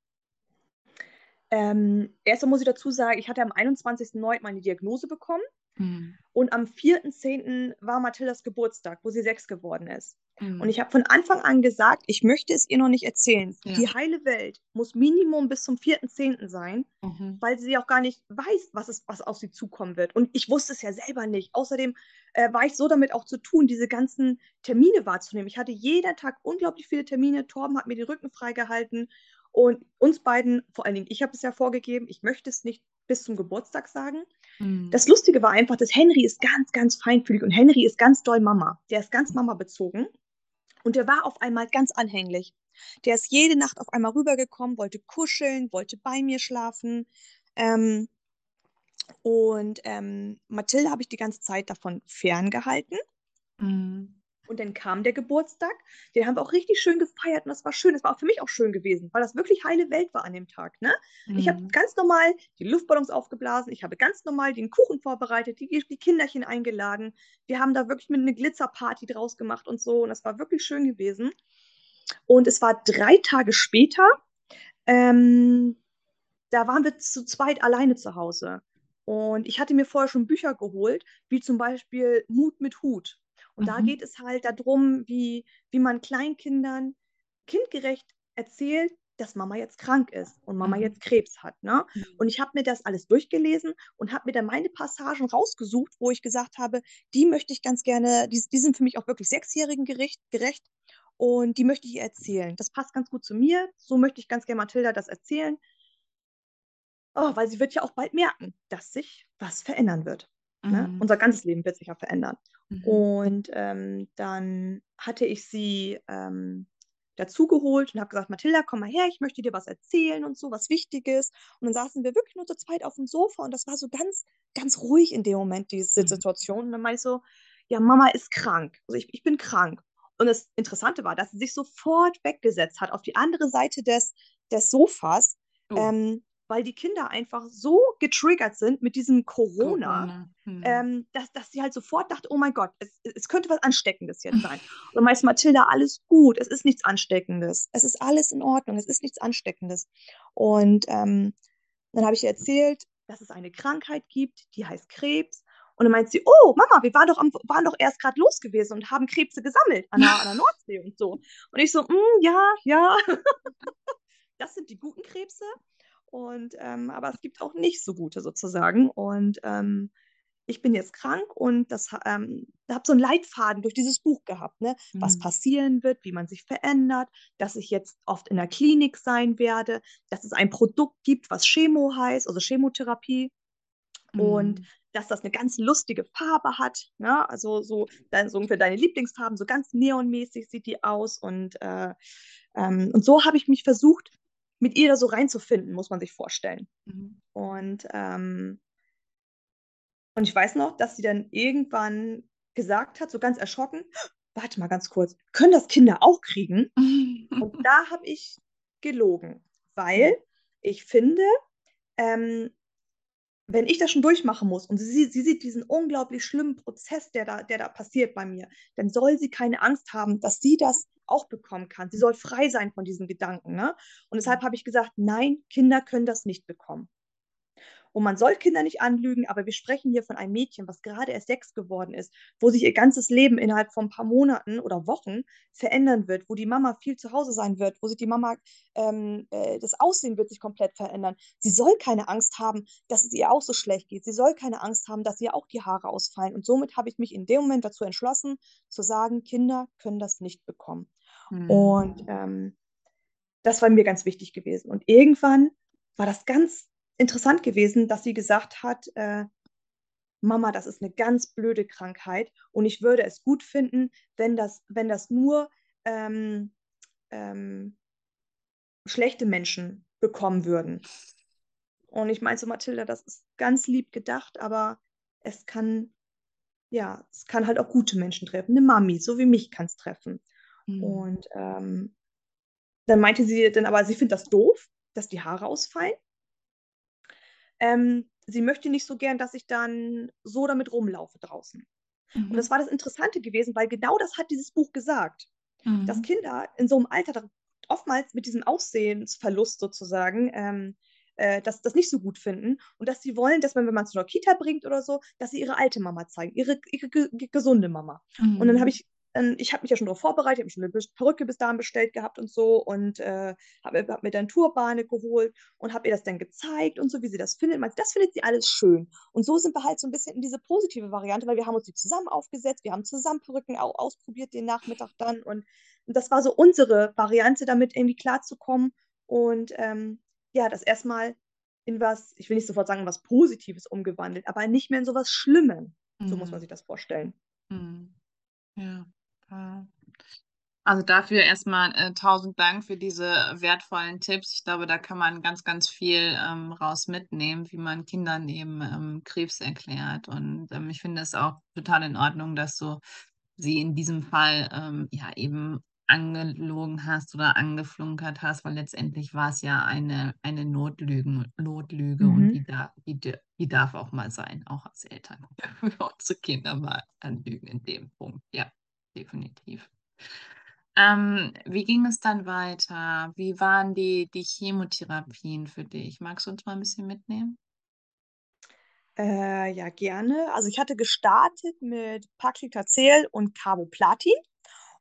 Ähm, erstmal muss ich dazu sagen, ich hatte am 21.09. meine Diagnose bekommen Mhm. und am 4.10. war Mathildas Geburtstag, wo sie sechs geworden ist. Und Mhm. ich habe von Anfang an gesagt, ich möchte es ihr noch nicht erzählen. Ja. Die heile Welt muss Minimum bis zum 4.10. sein, Mhm. weil sie auch gar nicht weiß, was, es, was auf sie zukommen wird. Und ich wusste es ja selber nicht. Außerdem äh, war ich so damit auch zu tun, diese ganzen Termine wahrzunehmen. Ich hatte jeden Tag unglaublich viele Termine. Torben hat mir den Rücken freigehalten. Und uns beiden, vor allen Dingen, ich habe es ja vorgegeben, ich möchte es nicht bis zum Geburtstag sagen. Mhm. Das Lustige war einfach, dass Henry ist ganz, ganz feinfühlig und Henry ist ganz doll Mama. Der ist ganz Mama bezogen. Und der war auf einmal ganz anhänglich. Der ist jede Nacht auf einmal rübergekommen, wollte kuscheln, wollte bei mir schlafen. Ähm, und ähm, Mathilde habe ich die ganze Zeit davon ferngehalten. Mhm. Und dann kam der Geburtstag. Den haben wir auch richtig schön gefeiert und das war schön. Das war auch für mich auch schön gewesen, weil das wirklich heile Welt war an dem Tag. Ne? Ich habe Mhm. ganz normal die Luftballons aufgeblasen. Ich habe ganz normal den Kuchen vorbereitet, die, die Kinderchen eingeladen. Wir haben da wirklich mit einer Glitzerparty draus gemacht und so. Und das war wirklich schön gewesen. Und es war drei Tage später. Ähm, da waren wir zu zweit alleine zu Hause. Und ich hatte mir vorher schon Bücher geholt, wie zum Beispiel Mut mit Hut. Und da Mhm. geht es halt darum, wie, wie man Kleinkindern kindgerecht erzählt, dass Mama jetzt krank ist und Mama Mhm. jetzt Krebs hat. Ne? Mhm. Und ich habe mir das alles durchgelesen und habe mir dann meine Passagen rausgesucht, wo ich gesagt habe, die möchte ich ganz gerne, die, die sind für mich auch wirklich Sechsjährigen gerecht, gerecht und die möchte ich ihr erzählen. Das passt ganz gut zu mir. So möchte ich ganz gerne Mathilda das erzählen. Oh, weil sie wird ja auch bald merken, dass sich was verändern wird. Ne? Mhm. Unser ganzes Leben wird sich ja verändern. Mhm. Und ähm, dann hatte ich sie ähm, dazugeholt und habe gesagt, Mathilda, komm mal her, ich möchte dir was erzählen und so, was Wichtiges. Und dann saßen wir wirklich nur zu zweit auf dem Sofa und das war so ganz, ganz ruhig in dem Moment, diese Mhm. Situation. Und dann meinte ich so, ja, Mama ist krank. Also ich, ich bin krank. Und das Interessante war, dass sie sich sofort weggesetzt hat auf die andere Seite des, des Sofas, Oh, ähm, weil die Kinder einfach so getriggert sind mit diesem Corona, Corona. Mhm. ähm, dass, dass sie halt sofort dachte, oh mein Gott, es, es könnte was Ansteckendes jetzt sein. Und dann meinte Mathilda, alles gut, es ist nichts Ansteckendes. Es ist alles in Ordnung, es ist nichts Ansteckendes. Und ähm, dann habe ich ihr erzählt, dass es eine Krankheit gibt, die heißt Krebs Und dann meint sie, oh, Mama, wir waren doch, am, waren doch erst gerade los gewesen und haben Krebse gesammelt an der, an der Nordsee und so. Und ich so, mm, ja, ja. das sind die guten Krebse. Und ähm, aber es gibt auch nicht so gute sozusagen. Und ähm, ich bin jetzt krank und das ähm, habe so einen Leitfaden durch dieses Buch gehabt, ne? was Mhm. passieren wird, wie man sich verändert, dass ich jetzt oft in der Klinik sein werde, dass es ein Produkt gibt, was Chemo heißt, also Chemotherapie und Mhm. dass das eine ganz lustige Farbe hat, ne? also so, dein, so ungefähr deine Lieblingsfarben, so ganz neonmäßig sieht die aus und, äh, ähm, und so habe ich mich versucht, mit ihr da so reinzufinden, muss man sich vorstellen. Mhm. Und, ähm, und ich weiß noch, dass sie dann irgendwann gesagt hat, so ganz erschrocken, warte mal ganz kurz, können das Kinder auch kriegen? Und da habe ich gelogen, weil ich finde, ähm, wenn ich das schon durchmachen muss und sie, sie sieht diesen unglaublich schlimmen Prozess, der da, der da passiert bei mir, dann soll sie keine Angst haben, dass sie das auch bekommen kann. Sie soll frei sein von diesen Gedanken. Ne? Und deshalb habe ich gesagt, nein, Kinder können das nicht bekommen. Und man soll Kinder nicht anlügen, aber wir sprechen hier von einem Mädchen, was gerade erst sechs geworden ist, wo sich ihr ganzes Leben innerhalb von ein paar Monaten oder Wochen verändern wird, wo die Mama viel zu Hause sein wird, wo sich die Mama, ähm, äh, das Aussehen wird sich komplett verändern. Sie soll keine Angst haben, dass es ihr auch so schlecht geht. Sie soll keine Angst haben, dass ihr auch die Haare ausfallen. Und somit habe ich mich in dem Moment dazu entschlossen, zu sagen, Kinder können das nicht bekommen. Mhm. Und ähm, das war mir ganz wichtig gewesen. Und irgendwann war das ganz interessant gewesen, dass sie gesagt hat, äh, Mama, das ist eine ganz blöde Krankheit und ich würde es gut finden, wenn das, wenn das nur ähm, ähm, schlechte Menschen bekommen würden. Und ich meinte so, Mathilda, das ist ganz lieb gedacht, aber es kann, ja, es kann halt auch gute Menschen treffen. Eine Mami, so wie mich kann es treffen. Mhm. Und ähm, dann meinte sie dann aber, sie findet das doof, dass die Haare ausfallen. Ähm, sie möchte nicht so gern, dass ich dann so damit rumlaufe draußen. Und Mhm. das war das Interessante gewesen, weil genau das hat dieses Buch gesagt, dass Mhm. Kinder in so einem Alter oftmals mit diesem Aussehensverlust sozusagen ähm, äh, das, das nicht so gut finden und dass sie wollen, dass man, wenn man zu einer Kita bringt oder so, dass sie ihre alte Mama zeigen, ihre, ihre ge ge gesunde Mama. Und dann habe Mhm. ich, ich habe mich ja schon darauf vorbereitet, habe schon eine Perücke bis dahin bestellt gehabt und so und äh, habe hab mir dann Turbane geholt und habe ihr das dann gezeigt und so, wie sie das findet. Meinte, das findet sie alles schön. Und so sind wir halt so ein bisschen in diese positive Variante, weil wir haben uns die zusammen aufgesetzt, wir haben zusammen Perücken au ausprobiert den Nachmittag dann und, und das war so unsere Variante, damit irgendwie klarzukommen und ähm, ja, das erstmal in was, ich will nicht sofort sagen, was Positives umgewandelt, aber nicht mehr in so was Schlimmem. So muss man Mhm. sich das vorstellen. Mhm. Ja. Also dafür erstmal äh, tausend Dank für diese wertvollen Tipps. Ich glaube, da kann man ganz, ganz viel ähm, raus mitnehmen, wie man Kindern eben ähm, Krebs erklärt. Und ähm, ich finde es auch total in Ordnung, dass du sie in diesem Fall ähm, ja eben angelogen hast oder angeflunkert hast, weil letztendlich war es ja eine, eine Notlügen, Notlüge und die, Mhm. da, die, die darf auch mal sein, auch als Eltern. Für unsere Kinder mal anlügen in dem Punkt. Ja, definitiv. Ähm, wie ging es dann weiter? Wie waren die, die Chemotherapien für dich? Magst du uns mal ein bisschen mitnehmen? Äh, ja, gerne. Also ich hatte gestartet mit Paclitaxel und Carboplatin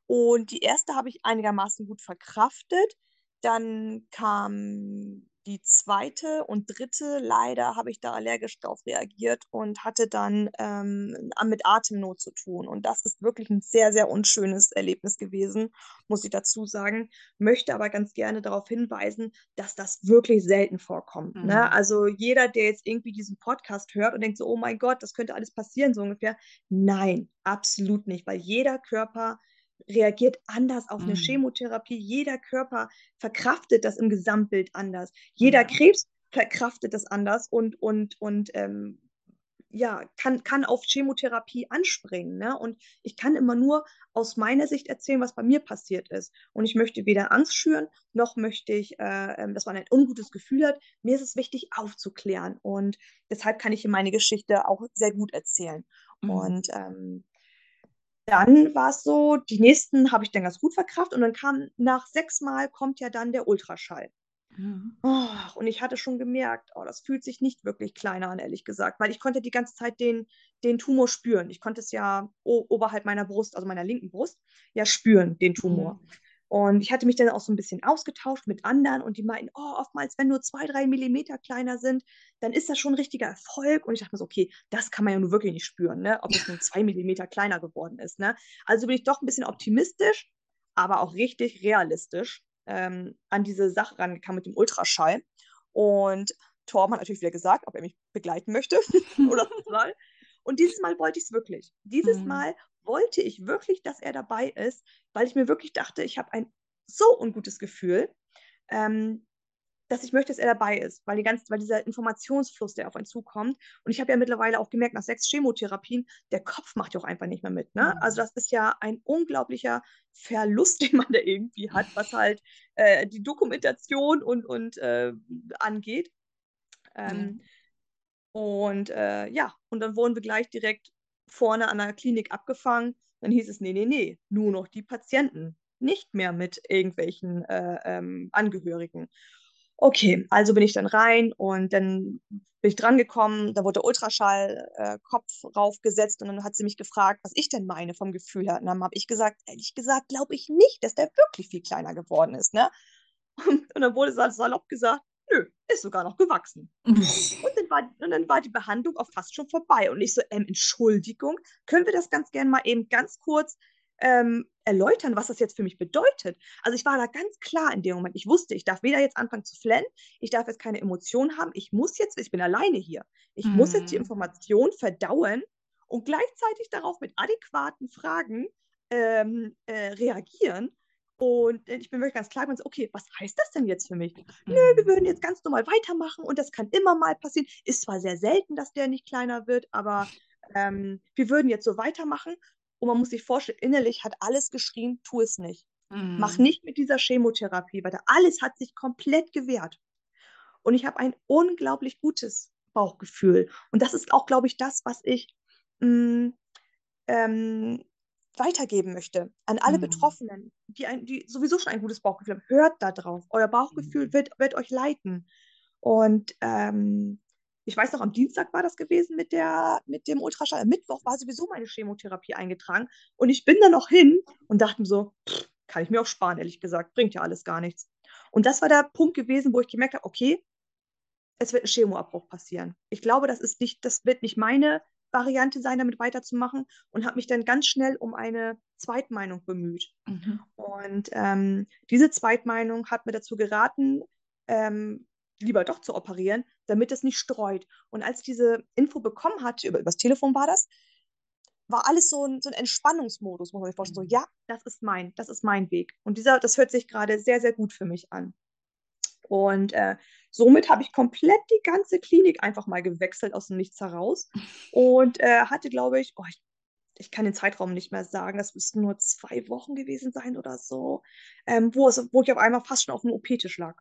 und die erste habe ich einigermaßen gut verkraftet. Dann kam die zweite und dritte. Leider habe ich da allergisch drauf reagiert und hatte dann ähm, mit Atemnot zu tun. Und das ist wirklich ein sehr, sehr unschönes Erlebnis gewesen, muss ich dazu sagen. Möchte aber ganz gerne darauf hinweisen, dass das wirklich selten vorkommt. Mhm. Ne? Also jeder, der jetzt irgendwie diesen Podcast hört und denkt so, oh mein Gott, das könnte alles passieren, so ungefähr. Nein, absolut nicht, weil jeder Körper reagiert anders auf eine Mhm. Chemotherapie. Jeder Körper verkraftet das im Gesamtbild anders. Jeder. Krebs verkraftet das anders und, und, und ähm, ja, kann, kann auf Chemotherapie anspringen. Ne? Und ich kann immer nur aus meiner Sicht erzählen, was bei mir passiert ist. Und ich möchte weder Angst schüren, noch möchte ich, äh, ähm, dass man ein ungutes Gefühl hat. Mir ist es wichtig, aufzuklären. Und deshalb kann ich hier meine Geschichte auch sehr gut erzählen. Mhm. Und ähm, dann war es so, die nächsten habe ich dann ganz gut verkraftet und dann kam nach sechs Mal kommt ja dann der Ultraschall. Ja. Oh, und ich hatte schon gemerkt, oh, das fühlt sich nicht wirklich kleiner an, ehrlich gesagt, weil ich konnte die ganze Zeit den, den Tumor spüren. Ich konnte es ja oberhalb meiner Brust, also meiner linken Brust, ja spüren, den Tumor. Mhm. Und ich hatte mich dann auch so ein bisschen ausgetauscht mit anderen und die meinten, oh, oftmals, wenn nur zwei, drei Millimeter kleiner sind, dann ist das schon ein richtiger Erfolg. Und ich dachte mir so, okay, das kann man ja nur wirklich nicht spüren, ne? ob es nun zwei Millimeter kleiner geworden ist. Ne? Also bin ich doch ein bisschen optimistisch, aber auch richtig realistisch ähm, an diese Sache rangekommen mit dem Ultraschall. Und Torben hat natürlich wieder gesagt, ob er mich begleiten möchte oder soll. Und dieses Mal wollte ich es wirklich. Dieses Mhm. Mal wollte ich wirklich, dass er dabei ist, weil ich mir wirklich dachte, ich habe ein so ungutes Gefühl, ähm, dass ich möchte, dass er dabei ist, weil, die ganze, weil dieser Informationsfluss, der auf einen zukommt. Und ich habe ja mittlerweile auch gemerkt, nach sechs Chemotherapien, der Kopf macht ja auch einfach nicht mehr mit. Ne? Mhm. Also das ist ja ein unglaublicher Verlust, den man da irgendwie hat, was halt äh, die Dokumentation und, und äh, angeht. Ähm, Und äh, ja, und dann wurden wir gleich direkt vorne an der Klinik abgefangen. Dann hieß es, nee, nee, nee, nur noch die Patienten, nicht mehr mit irgendwelchen äh, ähm, Angehörigen. Okay, also bin ich dann rein und dann bin ich drangekommen, da wurde der Ultraschall, äh, raufgesetzt und dann hat sie mich gefragt, was ich denn meine vom Gefühl her. Und dann habe ich gesagt, ehrlich gesagt, glaube ich nicht, dass der wirklich viel kleiner geworden ist. Ne? Und dann wurde sal- salopp gesagt, nö, ist sogar noch gewachsen. Und dann, war, und dann war die Behandlung auch fast schon vorbei. Und ich so, ähm, Entschuldigung, können wir das ganz gerne mal eben ganz kurz ähm, erläutern, was das jetzt für mich bedeutet? Also ich war da ganz klar in dem Moment. Ich wusste, ich darf weder jetzt anfangen zu flennen, ich darf jetzt keine Emotionen haben. Ich muss jetzt, ich bin alleine hier. Ich muss jetzt die Mhm. Information verdauen und gleichzeitig darauf mit adäquaten Fragen ähm, äh, reagieren. Und äh, ich bin wirklich ganz klar, und so, okay, was heißt das denn jetzt für mich? Nö, wir Mhm. würden jetzt ganz normal weitermachen und das kann immer mal passieren. Ist zwar sehr selten, dass der nicht kleiner wird, aber ähm, wir würden jetzt so weitermachen. Und man muss sich vorstellen, innerlich hat alles geschrien, tu es nicht. Mach Mhm. nicht mit dieser Chemotherapie weiter. Alles hat sich komplett gewehrt. Und ich habe ein unglaublich gutes Bauchgefühl. Und das ist auch, glaube ich, das, was ich mh, ähm, weitergeben möchte an alle Mhm. Betroffenen, die, ein, die sowieso schon ein gutes Bauchgefühl haben. Hört da drauf. Euer Bauchgefühl Mhm. wird, wird euch leiten. Und ähm, ich weiß noch, am Dienstag war das gewesen mit, der, mit dem Ultraschall. Am Mittwoch war sowieso meine Chemotherapie eingetragen. Und ich bin da noch hin und dachte mir so, pff, kann ich mir auch sparen, ehrlich gesagt. Bringt ja alles gar nichts. Und das war der Punkt gewesen, wo ich gemerkt habe, okay, es wird ein Chemoabbruch passieren. Ich glaube, das ist nicht, das wird nicht meine Variante sein, damit weiterzumachen und habe mich dann ganz schnell um eine Zweitmeinung bemüht. Mhm. Und ähm, diese Zweitmeinung hat mir dazu geraten, ähm, lieber doch zu operieren, damit es nicht streut. Und als ich diese Info bekommen hatte, über, übers Telefon war das, war alles so ein, so ein Entspannungsmodus, muss man sich vorstellen. So, Mhm. ja, das ist mein, das ist mein Weg. Und dieser, das hört sich gerade sehr, sehr gut für mich an. Und äh, somit habe ich komplett die ganze Klinik einfach mal gewechselt aus dem Nichts heraus und äh, hatte, glaube ich, oh, ich, ich kann den Zeitraum nicht mehr sagen, das müssten nur zwei Wochen gewesen sein oder so, ähm, wo, es, wo ich auf einmal fast schon auf dem OP-Tisch lag.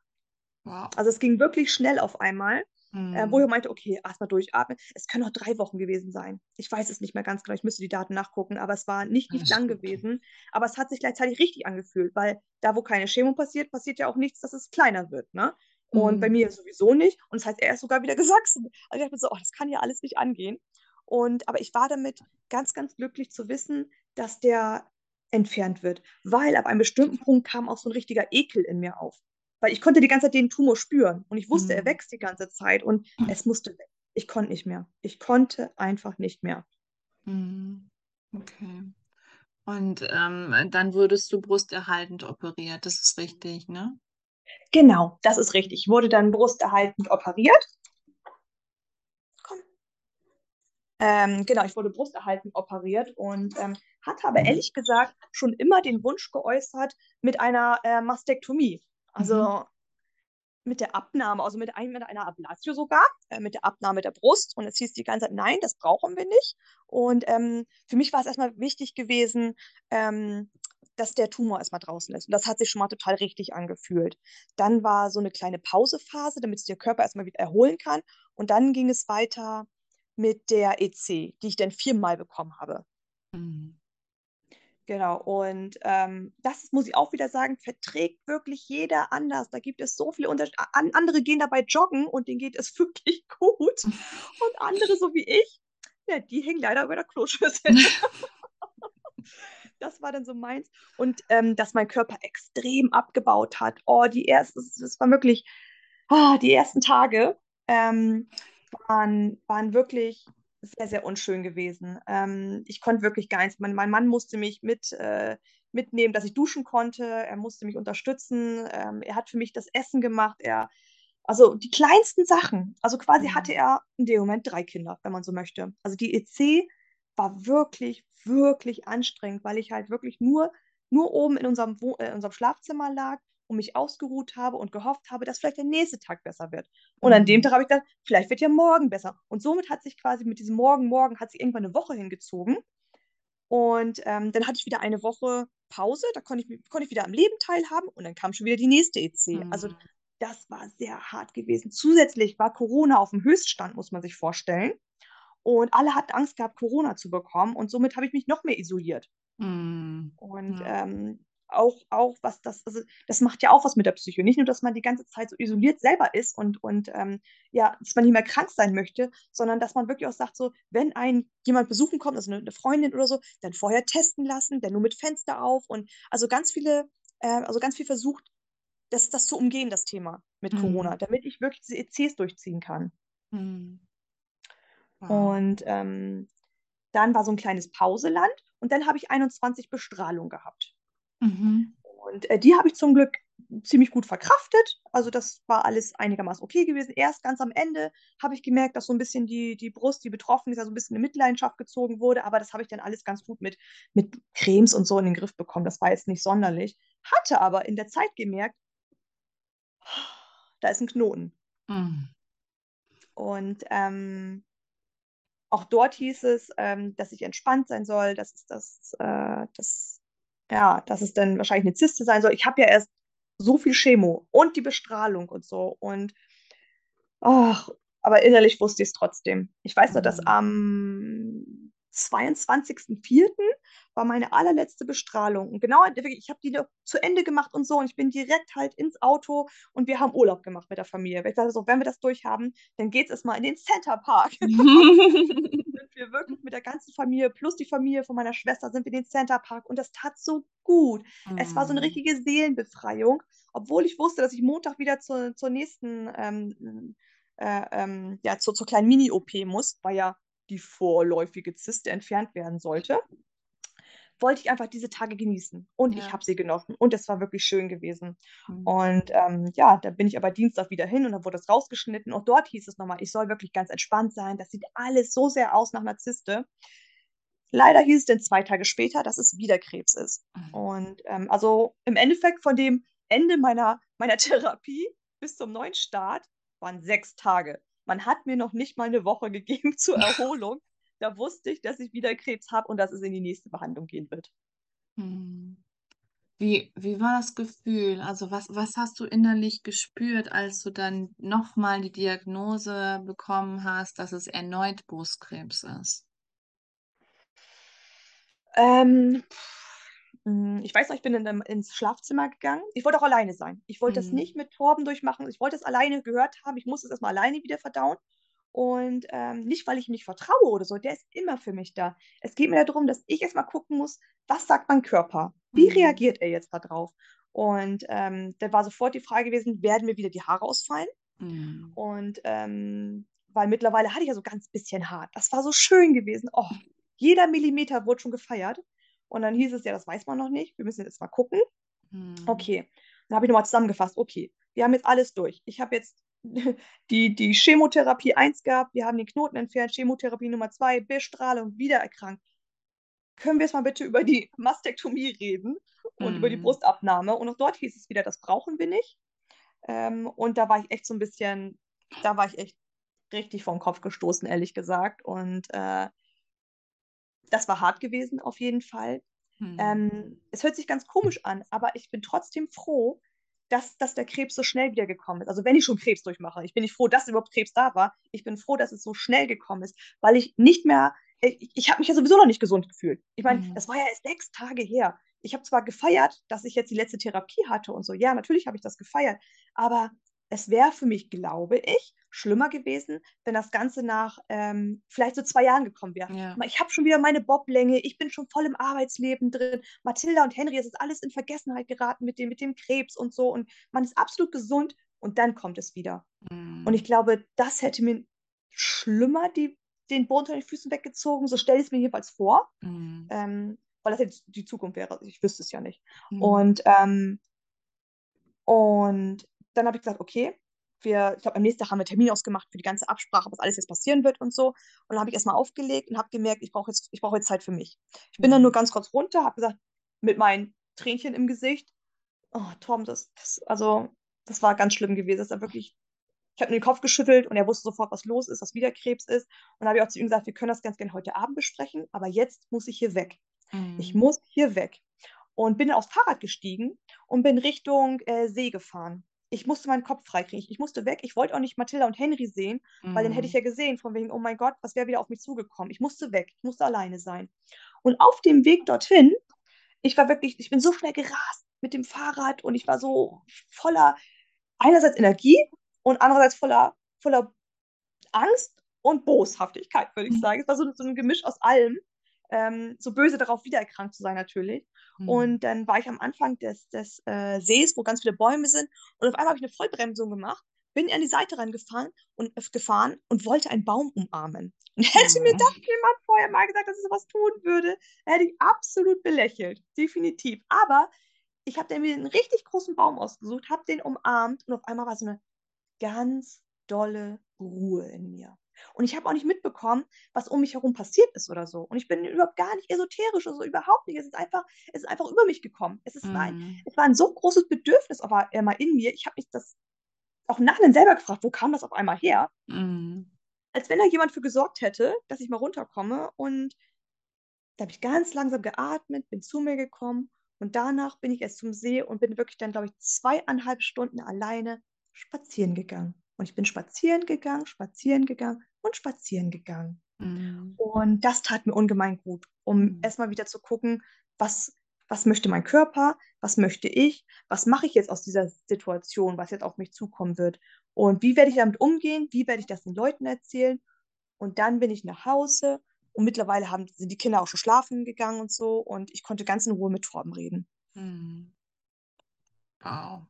Wow. Also es ging wirklich schnell auf einmal, äh, wo Mhm. ich meinte, okay, erstmal durchatmen. Es können auch drei Wochen gewesen sein. Ich weiß es nicht mehr ganz genau, ich müsste die Daten nachgucken, aber es war nicht, nicht lang gut. gewesen. Aber es hat sich gleichzeitig richtig angefühlt, weil da, wo keine Chemo passiert, passiert ja auch nichts, dass es kleiner wird, ne? Und bei Mhm. mir sowieso nicht. Und das heißt, er ist sogar wieder gewachsen. Also ich dachte mir so, oh, das kann ja alles nicht angehen. Und, aber ich war damit ganz, ganz glücklich zu wissen, dass der entfernt wird. Weil ab einem bestimmten Punkt kam auch so ein richtiger Ekel in mir auf. Weil ich konnte die ganze Zeit den Tumor spüren. Und ich wusste, er Mhm. wächst die ganze Zeit. Und es musste weg. Ich konnte nicht mehr. Ich konnte einfach nicht mehr. Mhm. Okay. Und ähm, dann wurdest du brusterhaltend operiert, das ist richtig, ne? Genau, das ist richtig. Ich wurde dann brusterhaltend operiert. Komm. Ähm, genau, ich wurde brusterhaltend operiert und ähm, hatte aber ehrlich gesagt schon immer den Wunsch geäußert mit einer äh, Mastektomie. Also mit der Abnahme, also mit, mit einer Ablatio sogar, äh, mit der Abnahme der Brust. Und es hieß die ganze Zeit, nein, das brauchen wir nicht. Und ähm, für mich war es erstmal wichtig gewesen, ähm, dass der Tumor erstmal draußen ist. Und das hat sich schon mal total richtig angefühlt. Dann war so eine kleine Pausephase, damit sich der Körper erstmal wieder erholen kann. Und dann ging es weiter mit der EC, die ich dann viermal bekommen habe. Mhm. Genau, und ähm, das muss ich auch wieder sagen, verträgt wirklich jeder anders. Da gibt es so viele Unterschiede. Andere gehen dabei joggen und denen geht es wirklich gut. Und andere, so wie ich, ja, die hängen leider über der Kloschüssel. das war dann so meins. Und ähm, dass mein Körper extrem abgebaut hat. Oh, die ersten, das war wirklich, oh, die ersten Tage ähm, waren, waren wirklich sehr, sehr unschön gewesen. Ähm, ich konnte wirklich gar nichts. Mein, mein Mann musste mich mit, äh, mitnehmen, dass ich duschen konnte. Er musste mich unterstützen. Ähm, er hat für mich das Essen gemacht. Er, also die kleinsten Sachen. Also quasi mhm. hatte er in dem Moment drei Kinder, wenn man so möchte. Also die EC war wirklich, wirklich anstrengend, weil ich halt wirklich nur, nur oben in unserem, äh, in unserem Schlafzimmer lag und mich ausgeruht habe und gehofft habe, dass vielleicht der nächste Tag besser wird. Und mhm. an dem mhm. Tag habe ich gedacht, vielleicht wird ja morgen besser. Und somit hat sich quasi mit diesem Morgen, morgen hat sich irgendwann eine Woche hingezogen. Und ähm, dann hatte ich wieder eine Woche Pause, da konnte ich, konnte ich wieder am Leben teilhaben und dann kam schon wieder die nächste EC. Also mhm. Also das war sehr hart gewesen. Zusätzlich war Corona auf dem Höchststand, muss man sich vorstellen. Und alle hatten Angst gehabt, Corona zu bekommen. Und somit habe ich mich noch mehr isoliert. Mm, und ja. ähm, auch, auch was das, also das macht ja auch was mit der Psyche. Nicht nur, dass man die ganze Zeit so isoliert selber ist und, und ähm, ja, dass man nicht mehr krank sein möchte, sondern dass man wirklich auch sagt, so, wenn ein jemand besuchen kommt, also eine, Freundin oder so, dann vorher testen lassen, dann nur mit Fenster auf und also ganz viele, äh, also ganz viel versucht, das, das zu umgehen, das Thema mit mhm. Corona, damit ich wirklich diese ECs durchziehen kann. Mhm. Wow. Und ähm, dann war so ein kleines Pauseland und dann habe ich 21 Bestrahlung gehabt. Mhm. Und äh, die habe ich zum Glück ziemlich gut verkraftet. Also das war alles einigermaßen okay gewesen. Erst ganz am Ende habe ich gemerkt, dass so ein bisschen die, die Brust, die betroffen ist, also ein bisschen in Mitleidenschaft gezogen wurde. Aber das habe ich dann alles ganz gut mit, mit Cremes und so in den Griff bekommen. Das war jetzt nicht sonderlich. Hatte aber in der Zeit gemerkt, da ist ein Knoten. Mhm. Und ähm, auch dort hieß es, ähm, dass ich entspannt sein soll, dass es das, äh, das ja, dass es dann wahrscheinlich eine Zyste sein soll. Ich habe ja erst so viel Chemo und die Bestrahlung und so. Und ach, aber innerlich wusste ich es trotzdem. Ich weiß noch, dass mhm. am 22.04. war meine allerletzte Bestrahlung. Und genau, ich habe die zu Ende gemacht und so. Und ich bin direkt halt ins Auto und wir haben Urlaub gemacht mit der Familie. Ich dachte so, wenn wir das durchhaben, dann geht es erstmal in den Center Park. wir wirklich mit der ganzen Familie plus die Familie von meiner Schwester sind wir in den Center Park und das tat so gut. Mhm. Es war so eine mm. richtige Seelenbefreiung, obwohl ich wusste, dass ich Montag wieder zur, zur nächsten, ähm, äh, ähm, ja, zur, zur kleinen Mini-OP muss, weil ja die vorläufige Zyste entfernt werden sollte wollte ich einfach diese Tage genießen. Und ja. ich habe sie genossen. Und es war wirklich schön gewesen. Mhm. Und ähm, ja, da bin ich aber Dienstag wieder hin und dann wurde es rausgeschnitten. Und dort hieß es nochmal, ich soll wirklich ganz entspannt sein. Das sieht alles so sehr aus nach einer Zyste. Leider hieß es dann zwei Tage später, dass es wieder Krebs ist. Mhm. Und ähm, also im Endeffekt von dem Ende meiner, meiner Therapie bis zum neuen Start waren sechs Tage. Man hat mir noch nicht mal eine Woche gegeben zur Erholung da wusste ich, dass ich wieder Krebs habe und dass es in die nächste Behandlung gehen wird. Hm. Wie, wie war das Gefühl? Also was, was hast du innerlich gespürt, als du dann nochmal die Diagnose bekommen hast, dass es erneut Brustkrebs ist? Ähm, hm, ich weiß noch, ich bin in, ins Schlafzimmer gegangen. Ich wollte auch alleine sein. Ich wollte mhm. das nicht mit Torben durchmachen. Ich wollte es alleine gehört haben. Ich musste es erstmal alleine wieder verdauen. Und ähm, nicht, weil ich ihm nicht vertraue oder so, der ist immer für mich da. Es geht mir darum, dass ich erstmal gucken muss, was sagt mein Körper? Wie mhm. reagiert er jetzt darauf? Und ähm, da war sofort die Frage gewesen, werden mir wieder die Haare ausfallen? Mhm. Und ähm, weil mittlerweile hatte ich ja so ganz bisschen Haar. Das war so schön gewesen. Oh, jeder Millimeter wurde schon gefeiert. Und dann hieß es ja, das weiß man noch nicht. Wir müssen jetzt mal gucken. Mhm. Okay. Dann habe ich nochmal zusammengefasst. Okay, wir haben jetzt alles durch. Ich habe jetzt die, die Chemotherapie 1 gab, wir haben den Knoten entfernt, Chemotherapie Nummer 2, Bestrahlung, wieder erkrankt. Können wir jetzt mal bitte über die Mastektomie reden und mm. über die mhm. Brustabnahme? Und auch dort hieß es wieder, das brauchen wir nicht. Ähm, und da war ich echt so ein bisschen, da war ich echt richtig vom Kopf gestoßen, ehrlich gesagt. Und äh, das war hart gewesen, auf jeden Fall. Mm. Ähm, es hört sich ganz komisch an, aber ich bin trotzdem froh, dass, dass der Krebs so schnell wieder gekommen ist. Also wenn ich schon Krebs durchmache, ich bin nicht froh, dass überhaupt Krebs da war. Ich bin froh, dass es so schnell gekommen ist, weil ich nicht mehr ich, ich habe mich ja sowieso noch nicht gesund gefühlt. Ich meine, Mhm. das war ja erst sechs Tage her. Ich habe zwar gefeiert, dass ich jetzt die letzte Therapie hatte und so. Ja, natürlich habe ich das gefeiert. Aber es wäre für mich, glaube ich, schlimmer gewesen, wenn das Ganze nach ähm, vielleicht so zwei Jahren gekommen wäre. Ja. Ich habe schon wieder meine Boblänge, ich bin schon voll im Arbeitsleben drin. Mathilda und Henry, es ist alles in Vergessenheit geraten mit dem, mit dem Krebs und so. Und man ist absolut gesund und dann kommt es wieder. Mhm. Und ich glaube, das hätte mir schlimmer die, den Boden unter den Füßen weggezogen. So stelle ich es mir jedenfalls vor. Mhm. Ähm, weil das jetzt die Zukunft wäre. Ich wüsste es ja nicht. Mhm. Und, ähm, und dann habe ich gesagt, okay, wir, ich glaube, am nächsten Tag haben wir einen Termin ausgemacht für die ganze Absprache, was alles jetzt passieren wird und so. Und dann habe ich erstmal aufgelegt und habe gemerkt, ich brauche jetzt, ich brauche jetzt Zeit für mich. Ich bin dann Mhm. nur ganz kurz runter, habe gesagt, mit meinen Tränchen im Gesicht, oh, Tom, das, das, also, das war ganz schlimm gewesen. Das war wirklich, ich habe mir den Kopf geschüttelt und er wusste sofort, was los ist, was wieder Krebs ist. Und dann habe ich auch zu ihm gesagt, wir können das ganz gerne heute Abend besprechen, aber jetzt muss ich hier weg. Ich Mhm. muss hier weg. Und bin dann aufs Fahrrad gestiegen und bin Richtung äh, See gefahren. Ich musste meinen Kopf freikriegen. Ich, ich musste weg. Ich wollte auch nicht Mathilda und Henry sehen, weil dann hätte ich Mhm. ja gesehen, von wegen, oh mein Gott, was wäre wieder auf mich zugekommen. Ich musste weg. Ich musste alleine sein. Und auf dem Weg dorthin, ich war wirklich, ich bin so schnell gerast mit dem Fahrrad und ich war so voller, einerseits Energie und andererseits voller, voller Angst und Boshaftigkeit, würde ich sagen. Es war so, so ein Gemisch aus allem. Ähm, so böse darauf, wieder erkrankt zu sein, natürlich. Mhm. Und dann war ich am Anfang des, des äh, Sees, wo ganz viele Bäume sind. Und auf einmal habe ich eine Vollbremsung gemacht, bin an die Seite rangefahren und, äh, gefahren und wollte einen Baum umarmen. Und hätte mir Mhm. das jemand vorher mal gesagt, dass ich sowas tun würde, hätte ich absolut belächelt. Definitiv. Aber ich habe dann mir einen richtig großen Baum ausgesucht, habe den umarmt und auf einmal war so eine ganz dolle Ruhe in mir. Und ich habe auch nicht mitbekommen, was um mich herum passiert ist oder so. Und ich bin überhaupt gar nicht esoterisch oder so, überhaupt nicht. Es ist einfach, es ist einfach über mich gekommen. Es, ist ein, Mhm. es war ein so großes Bedürfnis aber immer in mir. Ich habe mich das auch im Nachhinein selber gefragt, wo kam das auf einmal her? Mhm. Als wenn da jemand für gesorgt hätte, dass ich mal runterkomme. Und da habe ich ganz langsam geatmet, bin zu mir gekommen. Und danach bin ich erst zum See und bin wirklich dann, glaube ich, zweieinhalb Stunden alleine spazieren gegangen. Und ich bin spazieren gegangen, spazieren gegangen und spazieren gegangen. Mhm. Und das tat mir ungemein gut, um Mhm. erstmal wieder zu gucken, was, was möchte mein Körper, was möchte ich, was mache ich jetzt aus dieser Situation, was jetzt auf mich zukommen wird. Und wie werde ich damit umgehen, wie werde ich das den Leuten erzählen. Und dann bin ich nach Hause und mittlerweile haben, sind die Kinder auch schon schlafen gegangen und so. Und ich konnte ganz in Ruhe mit Torben reden. Mhm. Wow.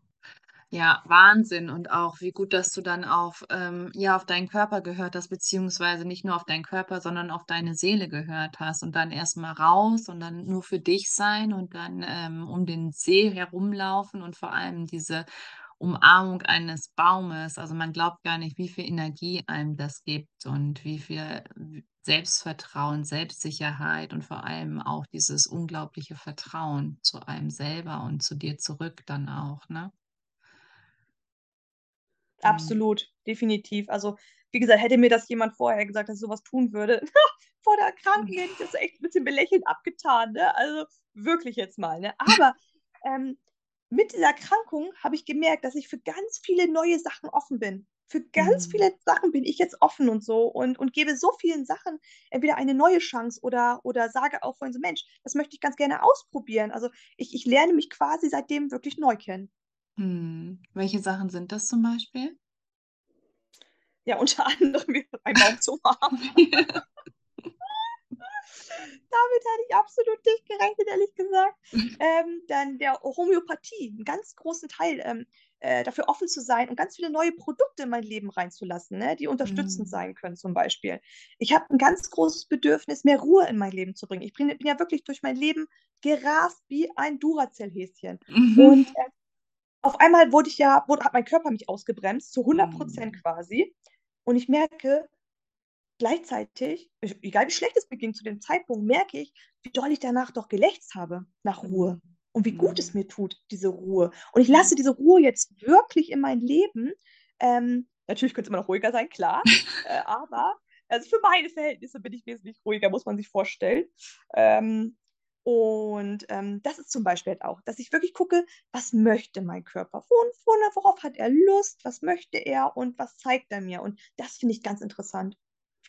Ja, Wahnsinn. Und auch, wie gut, dass du dann auf, ähm, ja, auf deinen Körper gehört hast, beziehungsweise nicht nur auf deinen Körper, sondern auf deine Seele gehört hast und dann erstmal raus und dann nur für dich sein und dann ähm, um den See herumlaufen und vor allem diese Umarmung eines Baumes. Also man glaubt gar nicht, wie viel Energie einem das gibt und wie viel Selbstvertrauen, Selbstsicherheit und vor allem auch dieses unglaubliche Vertrauen zu einem selber und zu dir zurück dann auch, ne? Mhm. Absolut, definitiv. Also, wie gesagt, hätte mir das jemand vorher gesagt, dass ich sowas tun würde, vor der Erkrankung hätte ich das echt ein bisschen belächelnd abgetan, ne? Also wirklich jetzt mal, ne? Aber ähm, mit dieser Erkrankung habe ich gemerkt, dass ich für ganz viele neue Sachen offen bin. Für ganz Mhm. viele Sachen bin ich jetzt offen und so und, und gebe so vielen Sachen entweder eine neue Chance oder, oder sage auch vorhin so, Mensch, das möchte ich ganz gerne ausprobieren. Also ich, ich lerne mich quasi seitdem wirklich neu kennen. Mhm. Welche Sachen sind das zum Beispiel? Ja, unter anderem einen Baum zu umarmen. Damit hätte ich absolut nicht gerechnet, ehrlich gesagt. Ähm, dann der Homöopathie, einen ganz großen Teil ähm, äh, dafür offen zu sein und ganz viele neue Produkte in mein Leben reinzulassen, ne, die unterstützend Mhm. sein können, zum Beispiel. Ich habe ein ganz großes Bedürfnis, mehr Ruhe in mein Leben zu bringen. Ich bin, bin ja wirklich durch mein Leben gerast wie ein Duracell-Häschen. Mhm. Und äh, auf einmal wurde ich ja, wurde, hat mein Körper mich ausgebremst, zu 100 Prozent Mhm. quasi. Und ich merke, gleichzeitig, egal wie schlecht es mir ging zu dem Zeitpunkt, merke ich, wie doll ich danach doch gelächzt habe nach Ruhe Mhm. und wie gut es Mhm. mir tut, diese Ruhe. Und ich lasse diese Ruhe jetzt wirklich in mein Leben. Ähm, natürlich könnte es immer noch ruhiger sein, klar, äh, aber also für meine Verhältnisse bin ich wesentlich ruhiger, muss man sich vorstellen. Ähm, und ähm, das ist zum Beispiel halt auch, dass ich wirklich gucke, was möchte mein Körper? Wor- Worauf hat er Lust? Was möchte er und was zeigt er mir? Und das finde ich ganz interessant.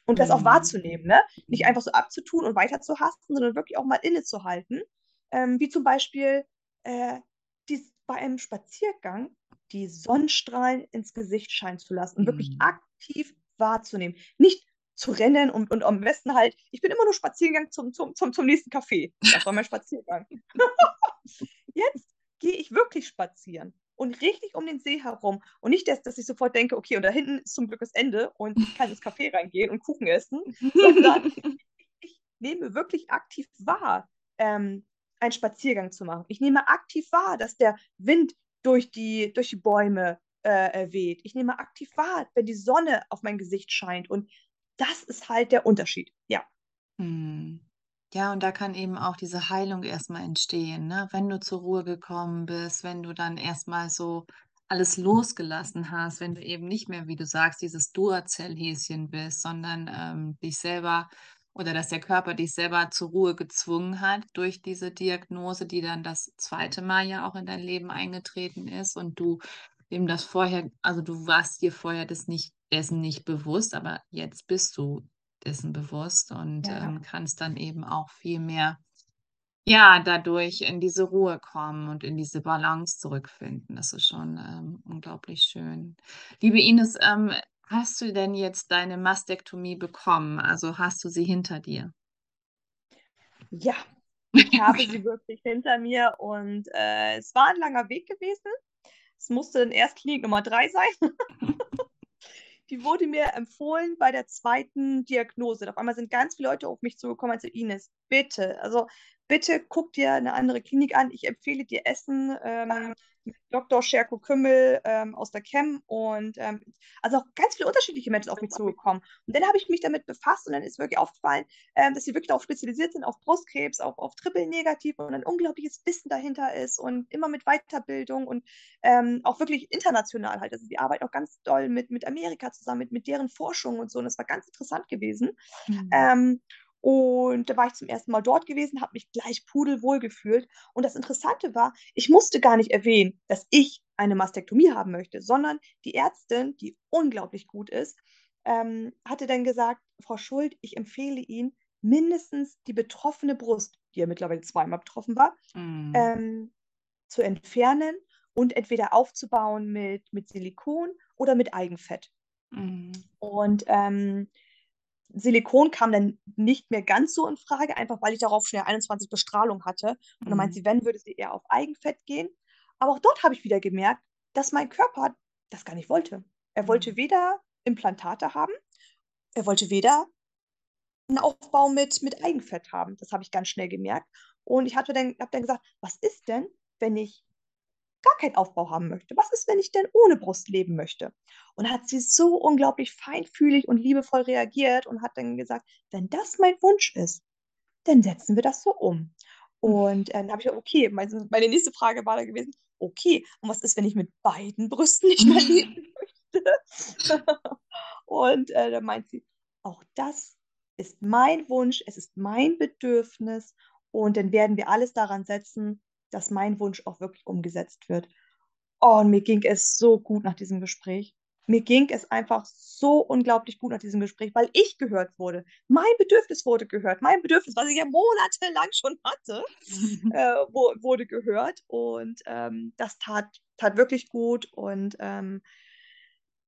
Und das auch Mhm. wahrzunehmen, ne? Nicht einfach so abzutun und weiterzuhasten, sondern wirklich auch mal innezuhalten. Ähm, wie zum Beispiel äh, dies, bei einem Spaziergang die Sonnenstrahlen ins Gesicht scheinen zu lassen und wirklich Mhm. aktiv wahrzunehmen. Nicht zu rennen und, und am besten halt, ich bin immer nur Spaziergang zum, zum, zum, zum nächsten Café. Das war mein Spaziergang. Jetzt gehe ich wirklich spazieren und richtig um den See herum. Und nicht, dass, dass ich sofort denke, okay, und da hinten ist zum Glück das Ende und ich kann ins Café reingehen und Kuchen essen, sondern ich nehme wirklich aktiv wahr, ähm, einen Spaziergang zu machen. Ich nehme aktiv wahr, dass der Wind durch die, durch die Bäume äh, äh, weht. Ich nehme aktiv wahr, wenn die Sonne auf mein Gesicht scheint. Und das ist halt der Unterschied. Ja. Mhm. Ja, und da kann eben auch diese Heilung erstmal entstehen, ne? Wenn du zur Ruhe gekommen bist, wenn du dann erstmal so alles losgelassen hast, wenn du eben nicht mehr, wie du sagst, dieses Duracell-Häschen bist, sondern ähm, dich selber oder dass der Körper dich selber zur Ruhe gezwungen hat durch diese Diagnose, die dann das zweite Mal ja auch in dein Leben eingetreten ist und du dem das vorher, also du warst dir vorher das nicht, dessen nicht bewusst, aber jetzt bist du dessen bewusst und Ja. ähm, kannst dann eben auch viel mehr, ja, dadurch in diese Ruhe kommen und in diese Balance zurückfinden. Das ist schon ähm, unglaublich schön. Liebe Ines, ähm, hast du denn jetzt deine Mastektomie bekommen? Also hast du sie hinter dir? Ja, ich habe sie wirklich hinter mir und äh, es war ein langer Weg gewesen. Es musste in Erstklinik Nummer drei sein. Die wurde mir empfohlen bei der zweiten Diagnose. Auf einmal sind ganz viele Leute auf mich zugekommen und so, Ines, bitte, also bitte guck dir eine andere Klinik an. Ich empfehle dir Essen ähm, mit Dr. Scherko Kümmel ähm, aus der Chem und ähm, also auch ganz viele unterschiedliche Menschen auf mich zugekommen. Und dann habe ich mich damit befasst und dann ist wirklich aufgefallen, ähm, dass sie wirklich darauf spezialisiert sind, auf Brustkrebs, auf, auf Triple-Negativ und ein unglaubliches Wissen dahinter ist und immer mit Weiterbildung und ähm, auch wirklich international halt. Also die arbeiten auch ganz doll mit, mit Amerika zusammen, mit, mit deren Forschung und so. Und das war ganz interessant gewesen. Mhm. Und da war ich zum ersten Mal dort gewesen, habe mich gleich pudelwohl gefühlt. Und das Interessante war, ich musste gar nicht erwähnen, dass ich eine Mastektomie haben möchte, sondern die Ärztin, die unglaublich gut ist, ähm, hatte dann gesagt, Frau Schuld, ich empfehle Ihnen mindestens die betroffene Brust, die ja mittlerweile zweimal betroffen war, Mhm. ähm, zu entfernen und entweder aufzubauen mit, mit Silikon oder mit Eigenfett. Mhm. Und ähm, Silikon kam dann nicht mehr ganz so in Frage, einfach weil ich darauf schon ja 21 Bestrahlung hatte. Und dann meint Mhm. sie, wenn, würde sie eher auf Eigenfett gehen. Aber auch dort habe ich wieder gemerkt, dass mein Körper das gar nicht wollte. Er wollte Mhm. weder Implantate haben, er wollte weder einen Aufbau mit, mit Eigenfett haben. Das habe ich ganz schnell gemerkt. Und ich hatte dann, habe dann gesagt, was ist denn, wenn ich gar keinen Aufbau haben möchte? Was ist, wenn ich denn ohne Brust leben möchte? Und hat sie so unglaublich feinfühlig und liebevoll reagiert und hat dann gesagt, wenn das mein Wunsch ist, dann setzen wir das so um. Und äh, dann habe ich gesagt, okay, meine, meine nächste Frage war da gewesen, okay, und was ist, wenn ich mit beiden Brüsten nicht mehr leben möchte? und äh, dann meint sie, auch das ist mein Wunsch, es ist mein Bedürfnis und dann werden wir alles daran setzen, dass mein Wunsch auch wirklich umgesetzt wird. Oh, und mir ging es so gut nach diesem Gespräch. Mir ging es einfach so unglaublich gut nach diesem Gespräch, weil ich gehört wurde. Mein Bedürfnis wurde gehört. Mein Bedürfnis, was ich ja monatelang schon hatte, äh, wurde gehört. Und ähm, das tat, tat wirklich gut und ähm,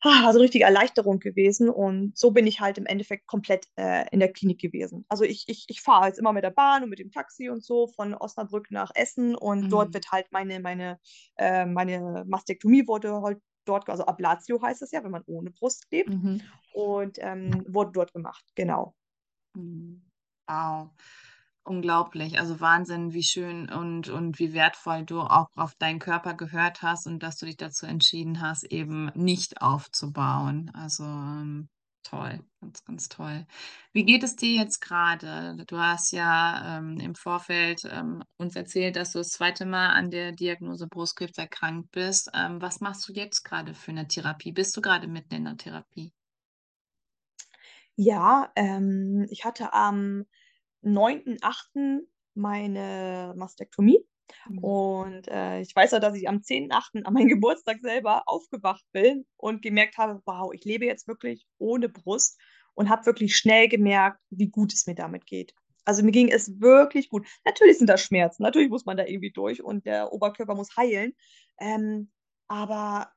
war so eine richtige Erleichterung gewesen. Und so bin ich halt im Endeffekt komplett äh, in der Klinik gewesen. Also ich, ich, ich fahre jetzt immer mit der Bahn und mit dem Taxi und so von Osnabrück nach Essen und dort Mhm. wird halt meine, meine, äh, meine Mastektomie wurde halt dort, also Ablatio heißt es ja, wenn man ohne Brust lebt Mhm. und ähm, wurde dort gemacht, genau. Mhm. Wow. Unglaublich. Also Wahnsinn, wie schön und, und wie wertvoll du auch auf deinen Körper gehört hast und dass du dich dazu entschieden hast, eben nicht aufzubauen. Also ähm, toll, ganz, ganz toll. Wie geht es dir jetzt gerade? Du hast ja ähm, im Vorfeld ähm, uns erzählt, dass du das zweite Mal an der Diagnose Brustkrebs erkrankt bist. Ähm, was machst du jetzt gerade für eine Therapie? Bist du gerade mitten in der Therapie? Ja, ähm, ich hatte am 9.8. meine Mastektomie. Mhm. Und äh, ich weiß auch, dass ich am 10.8. an meinem Geburtstag selber aufgewacht bin und gemerkt habe, wow, ich lebe jetzt wirklich ohne Brust. und habe wirklich schnell gemerkt, wie gut es mir damit geht. Also mir ging es wirklich gut. Natürlich sind da Schmerzen, natürlich muss man da irgendwie durch und der Oberkörper muss heilen. Ähm, aber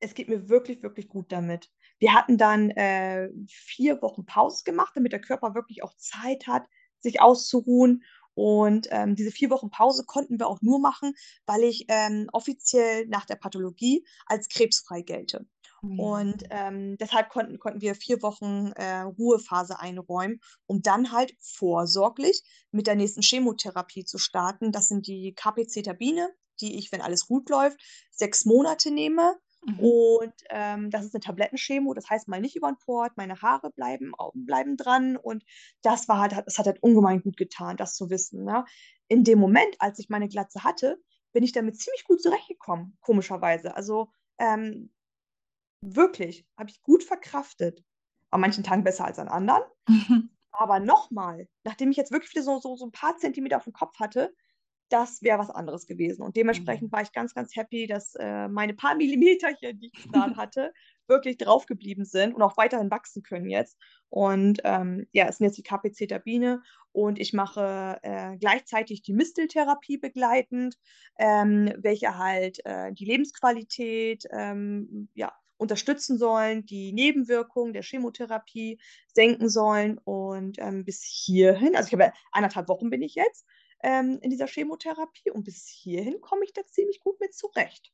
es geht mir wirklich, wirklich gut damit. Wir hatten dann äh, vier Wochen Pause gemacht, damit der Körper wirklich auch Zeit hat, sich auszuruhen. Und ähm, diese vier Wochen Pause konnten wir auch nur machen, weil ich ähm, offiziell nach der Pathologie als krebsfrei gelte. Mhm. Und ähm, deshalb konnten, konnten wir vier Wochen äh, Ruhephase einräumen, um dann halt vorsorglich mit der nächsten Chemotherapie zu starten. Das sind die KPC-Tabine, die ich, wenn alles gut läuft, sechs Monate nehme Mhm. Und ähm, das ist eine Tablettenchemo, das heißt mal nicht über den Port, meine Haare bleiben, bleiben dran und das war halt, das hat halt ungemein gut getan, das zu wissen. Ne? In dem Moment, als ich meine Glatze hatte, bin ich damit ziemlich gut zurechtgekommen, komischerweise. Also ähm, wirklich, habe ich gut verkraftet. An manchen Tagen besser als an anderen. Mhm. Aber nochmal, nachdem ich jetzt wirklich wieder so, so, so ein paar Zentimeter auf dem Kopf hatte, das wäre was anderes gewesen. Und dementsprechend mhm. war ich ganz, ganz happy, dass äh, meine paar Millimeterchen, die ich da hatte, wirklich drauf geblieben sind und auch weiterhin wachsen können jetzt. Und ähm, ja, es sind jetzt die KPC-Tabine und ich mache äh, gleichzeitig die Misteltherapie begleitend, ähm, welche halt äh, die Lebensqualität ähm, ja, unterstützen sollen, die Nebenwirkungen der Chemotherapie senken sollen. Und ähm, bis hierhin, also ich habe eineinhalb Wochen bin ich jetzt ähm, in dieser Chemotherapie und bis hierhin komme ich da ziemlich gut mit zurecht.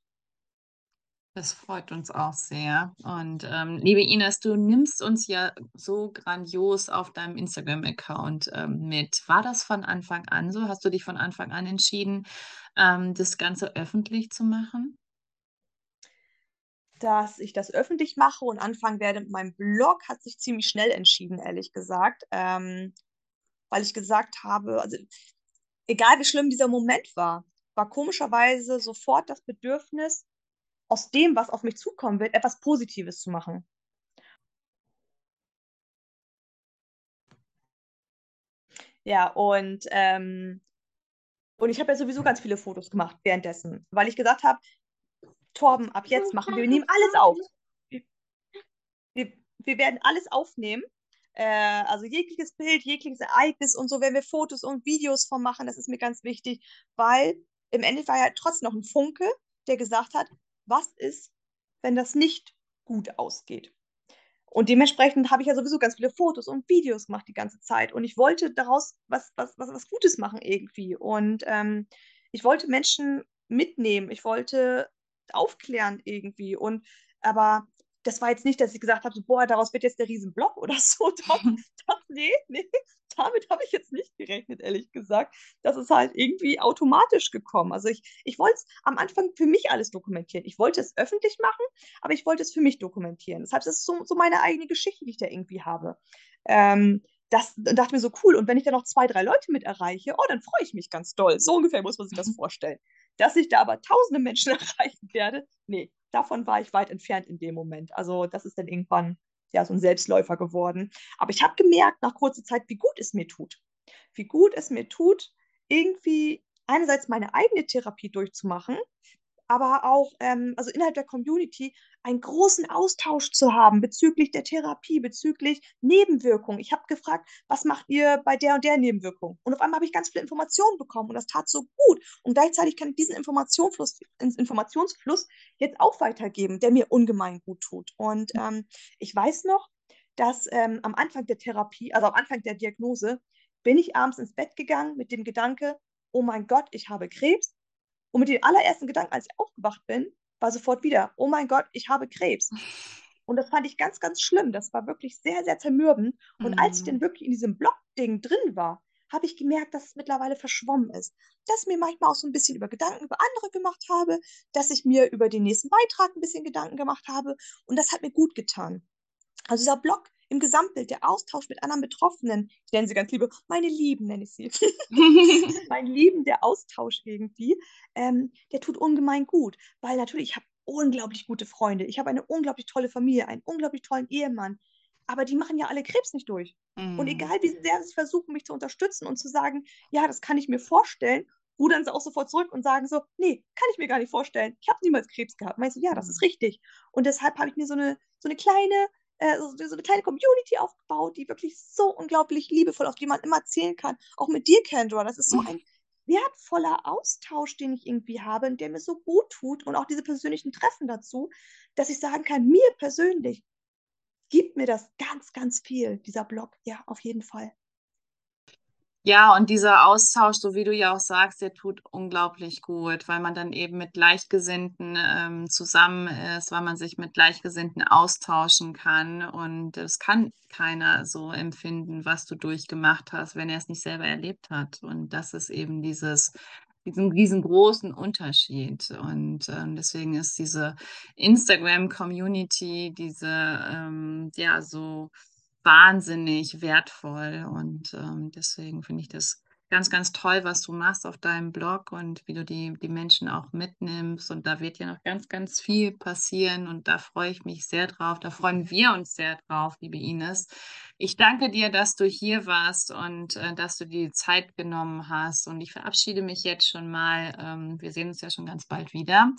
Das freut uns auch sehr. Und ähm, liebe Ines, du nimmst uns ja so grandios auf deinem Instagram-Account ähm, mit. War das von Anfang an so? Hast du dich von Anfang an entschieden, ähm, das Ganze öffentlich zu machen? Dass ich das öffentlich mache und anfangen werde mit meinem Blog, hat sich ziemlich schnell entschieden, ehrlich gesagt. Ähm, weil ich gesagt habe, also egal wie schlimm dieser Moment war, war komischerweise sofort das Bedürfnis, aus dem, was auf mich zukommen wird, etwas Positives zu machen. Ja, und, ähm, und ich habe ja sowieso ganz viele Fotos gemacht währenddessen, weil ich gesagt habe, Torben, ab jetzt machen wir, wir nehmen alles auf. Wir, wir, wir werden alles aufnehmen äh, also jegliches Bild, jegliches Ereignis und so werden wir Fotos und Videos von machen. Das ist mir ganz wichtig, weil im Endeffekt war ja trotzdem noch ein Funke, der gesagt hat, was ist, wenn das nicht gut ausgeht? Und dementsprechend habe ich ja sowieso ganz viele Fotos und Videos gemacht die ganze Zeit. Und ich wollte daraus was, was, was, was Gutes machen irgendwie. Und ähm, ich wollte Menschen mitnehmen. Ich wollte aufklären irgendwie. Und aber das war jetzt nicht, dass ich gesagt habe, so, boah, daraus wird jetzt der Riesenblock oder so. Doch, doch, nee, nee, damit habe ich jetzt nicht gerechnet, ehrlich gesagt. Das ist halt irgendwie automatisch gekommen. Also ich, ich wollte es am Anfang für mich alles dokumentieren. Ich wollte es öffentlich machen, aber ich wollte es für mich dokumentieren. Deshalb ist es so, so meine eigene Geschichte, die ich da irgendwie habe. Ähm, das dachte mir so cool. Und wenn ich da noch zwei, drei Leute mit erreiche, oh, dann freue ich mich ganz doll. So ungefähr muss man sich das vorstellen. Dass ich da aber tausende Menschen erreichen werde, nee, davon war ich weit entfernt in dem Moment. Also das ist dann irgendwann ja so ein Selbstläufer geworden. Aber ich habe gemerkt nach kurzer Zeit, wie gut es mir tut. Wie gut es mir tut, irgendwie einerseits meine eigene Therapie durchzumachen, aber auch ähm, also innerhalb der Community einen großen Austausch zu haben bezüglich der Therapie, bezüglich Nebenwirkungen. Ich habe gefragt, was macht ihr bei der und der Nebenwirkung? Und auf einmal habe ich ganz viele Informationen bekommen und das tat so gut. Und gleichzeitig kann ich diesen Informationsfluss, Informationsfluss jetzt auch weitergeben, der mir ungemein gut tut. Und ähm, ich weiß noch, dass ähm, am Anfang der Therapie, also am Anfang der Diagnose, bin ich abends ins Bett gegangen mit dem Gedanke, oh mein Gott, ich habe Krebs und mit den allerersten Gedanken, als ich aufgewacht bin, war sofort wieder, oh mein Gott, ich habe Krebs. Und das fand ich ganz, ganz schlimm. Das war wirklich sehr, sehr zermürbend. Und mhm. als ich dann wirklich in diesem Block-Ding drin war, habe ich gemerkt, dass es mittlerweile verschwommen ist. Dass ich mir manchmal auch so ein bisschen über Gedanken über andere gemacht habe, dass ich mir über den nächsten Beitrag ein bisschen Gedanken gemacht habe. Und das hat mir gut getan. Also dieser Blog im Gesamtbild, der Austausch mit anderen Betroffenen, ich nenne sie ganz liebe, meine Lieben nenne ich sie, mein Lieben, der Austausch irgendwie, ähm, der tut ungemein gut, weil natürlich, ich habe unglaublich gute Freunde, ich habe eine unglaublich tolle Familie, einen unglaublich tollen Ehemann, aber die machen ja alle Krebs nicht durch. Mm. Und egal, wie sehr sie versuchen, mich zu unterstützen und zu sagen, ja, das kann ich mir vorstellen, rudern sie auch sofort zurück und sagen so, nee, kann ich mir gar nicht vorstellen. Ich habe niemals Krebs gehabt. Meinst du, ja, das ist mm. richtig. Und deshalb habe ich mir so eine, so eine kleine äh, so, so eine kleine Community aufgebaut, die wirklich so unglaublich liebevoll, auf die man immer zählen kann. Auch mit dir, Kendra. Das ist so ein wertvoller Austausch, den ich irgendwie habe und der mir so gut tut und auch diese persönlichen Treffen dazu, dass ich sagen kann, mir persönlich gibt mir das ganz, ganz viel, dieser Blog. Ja, auf jeden Fall. Ja, und dieser Austausch, so wie du ja auch sagst, der tut unglaublich gut, weil man dann eben mit Gleichgesinnten ähm, zusammen ist, weil man sich mit Gleichgesinnten austauschen kann. Und es kann keiner so empfinden, was du durchgemacht hast, wenn er es nicht selber erlebt hat. Und das ist eben dieses, diesen riesengroßen Unterschied. Und ähm, deswegen ist diese Instagram-Community, diese, ähm, ja, so wahnsinnig wertvoll. Und ähm, deswegen finde ich das ganz, ganz toll, was du machst auf deinem Blog und wie du die, die Menschen auch mitnimmst. Und da wird ja noch ganz, ganz viel passieren. Und da freue ich mich sehr drauf. Da freuen wir uns sehr drauf, liebe Ines. Ich danke dir, dass du hier warst und äh, dass du die Zeit genommen hast. Und ich verabschiede mich jetzt schon mal. Ähm, wir sehen uns ja schon ganz bald wieder.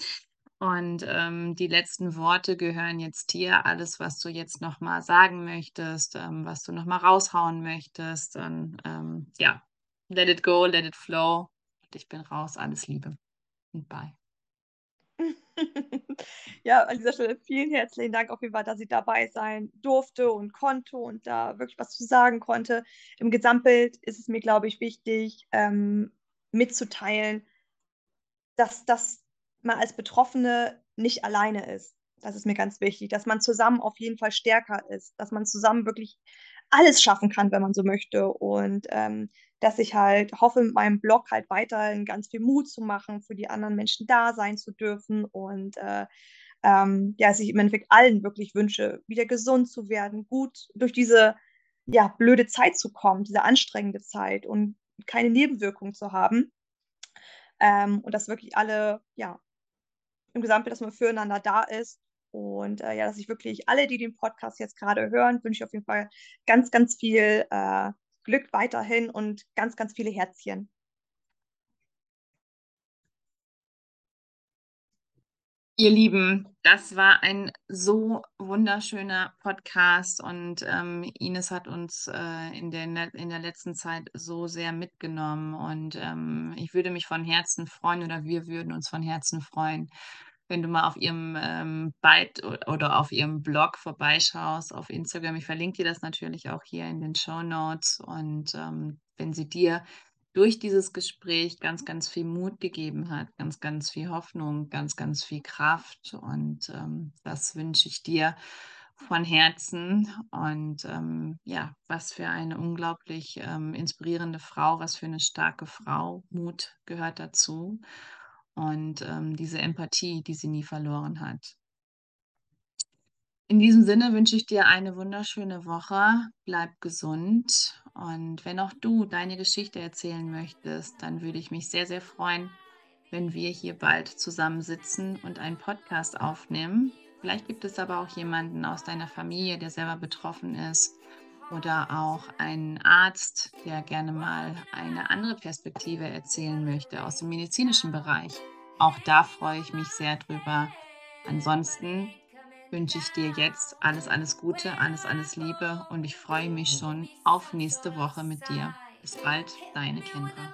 Und ähm, die letzten Worte gehören jetzt dir. Alles, was du jetzt nochmal sagen möchtest, ähm, was du nochmal raushauen möchtest, dann ähm, ja, let it go, let it flow. Ich bin raus. Alles Liebe und bye. ja, an dieser Stelle vielen herzlichen Dank auf jeden Fall, dass ich dabei sein durfte und konnte und da wirklich was zu sagen konnte. Im Gesamtbild ist es mir, glaube ich, wichtig, ähm, mitzuteilen, dass das man als Betroffene nicht alleine ist. Das ist mir ganz wichtig, dass man zusammen auf jeden Fall stärker ist, dass man zusammen wirklich alles schaffen kann, wenn man so möchte. Und ähm, dass ich halt hoffe, mit meinem Blog halt weiterhin ganz viel Mut zu machen, für die anderen Menschen da sein zu dürfen und äh, ähm, ja, dass ich im Endeffekt allen wirklich wünsche, wieder gesund zu werden, gut durch diese ja, blöde Zeit zu kommen, diese anstrengende Zeit und keine Nebenwirkungen zu haben. Ähm, und dass wirklich alle ja, im Gesamtbild, dass man füreinander da ist. Und äh, ja, dass ich wirklich alle, die den Podcast jetzt gerade hören, wünsche ich auf jeden Fall ganz, ganz viel äh, Glück weiterhin und ganz, ganz viele Herzchen. Ihr Lieben, das war ein so wunderschöner Podcast und ähm, Ines hat uns äh, in, der, in der letzten Zeit so sehr mitgenommen und ähm, ich würde mich von Herzen freuen oder wir würden uns von Herzen freuen, wenn du mal auf ihrem ähm, Byte oder auf ihrem Blog vorbeischaust auf Instagram. Ich verlinke dir das natürlich auch hier in den Show Notes und ähm, wenn sie dir durch dieses Gespräch ganz, ganz viel Mut gegeben hat, ganz, ganz viel Hoffnung, ganz, ganz viel Kraft. Und ähm, das wünsche ich dir von Herzen. Und ähm, ja, was für eine unglaublich ähm, inspirierende Frau, was für eine starke Frau. Mut gehört dazu. Und ähm, diese Empathie, die sie nie verloren hat. In diesem Sinne wünsche ich dir eine wunderschöne Woche. Bleib gesund. Und wenn auch du deine Geschichte erzählen möchtest, dann würde ich mich sehr, sehr freuen, wenn wir hier bald zusammensitzen und einen Podcast aufnehmen. Vielleicht gibt es aber auch jemanden aus deiner Familie, der selber betroffen ist oder auch einen Arzt, der gerne mal eine andere Perspektive erzählen möchte aus dem medizinischen Bereich. Auch da freue ich mich sehr drüber. Ansonsten wünsche ich dir jetzt alles, alles Gute, alles, alles Liebe und ich freue mich schon auf nächste Woche mit dir. Bis bald, deine Kendra.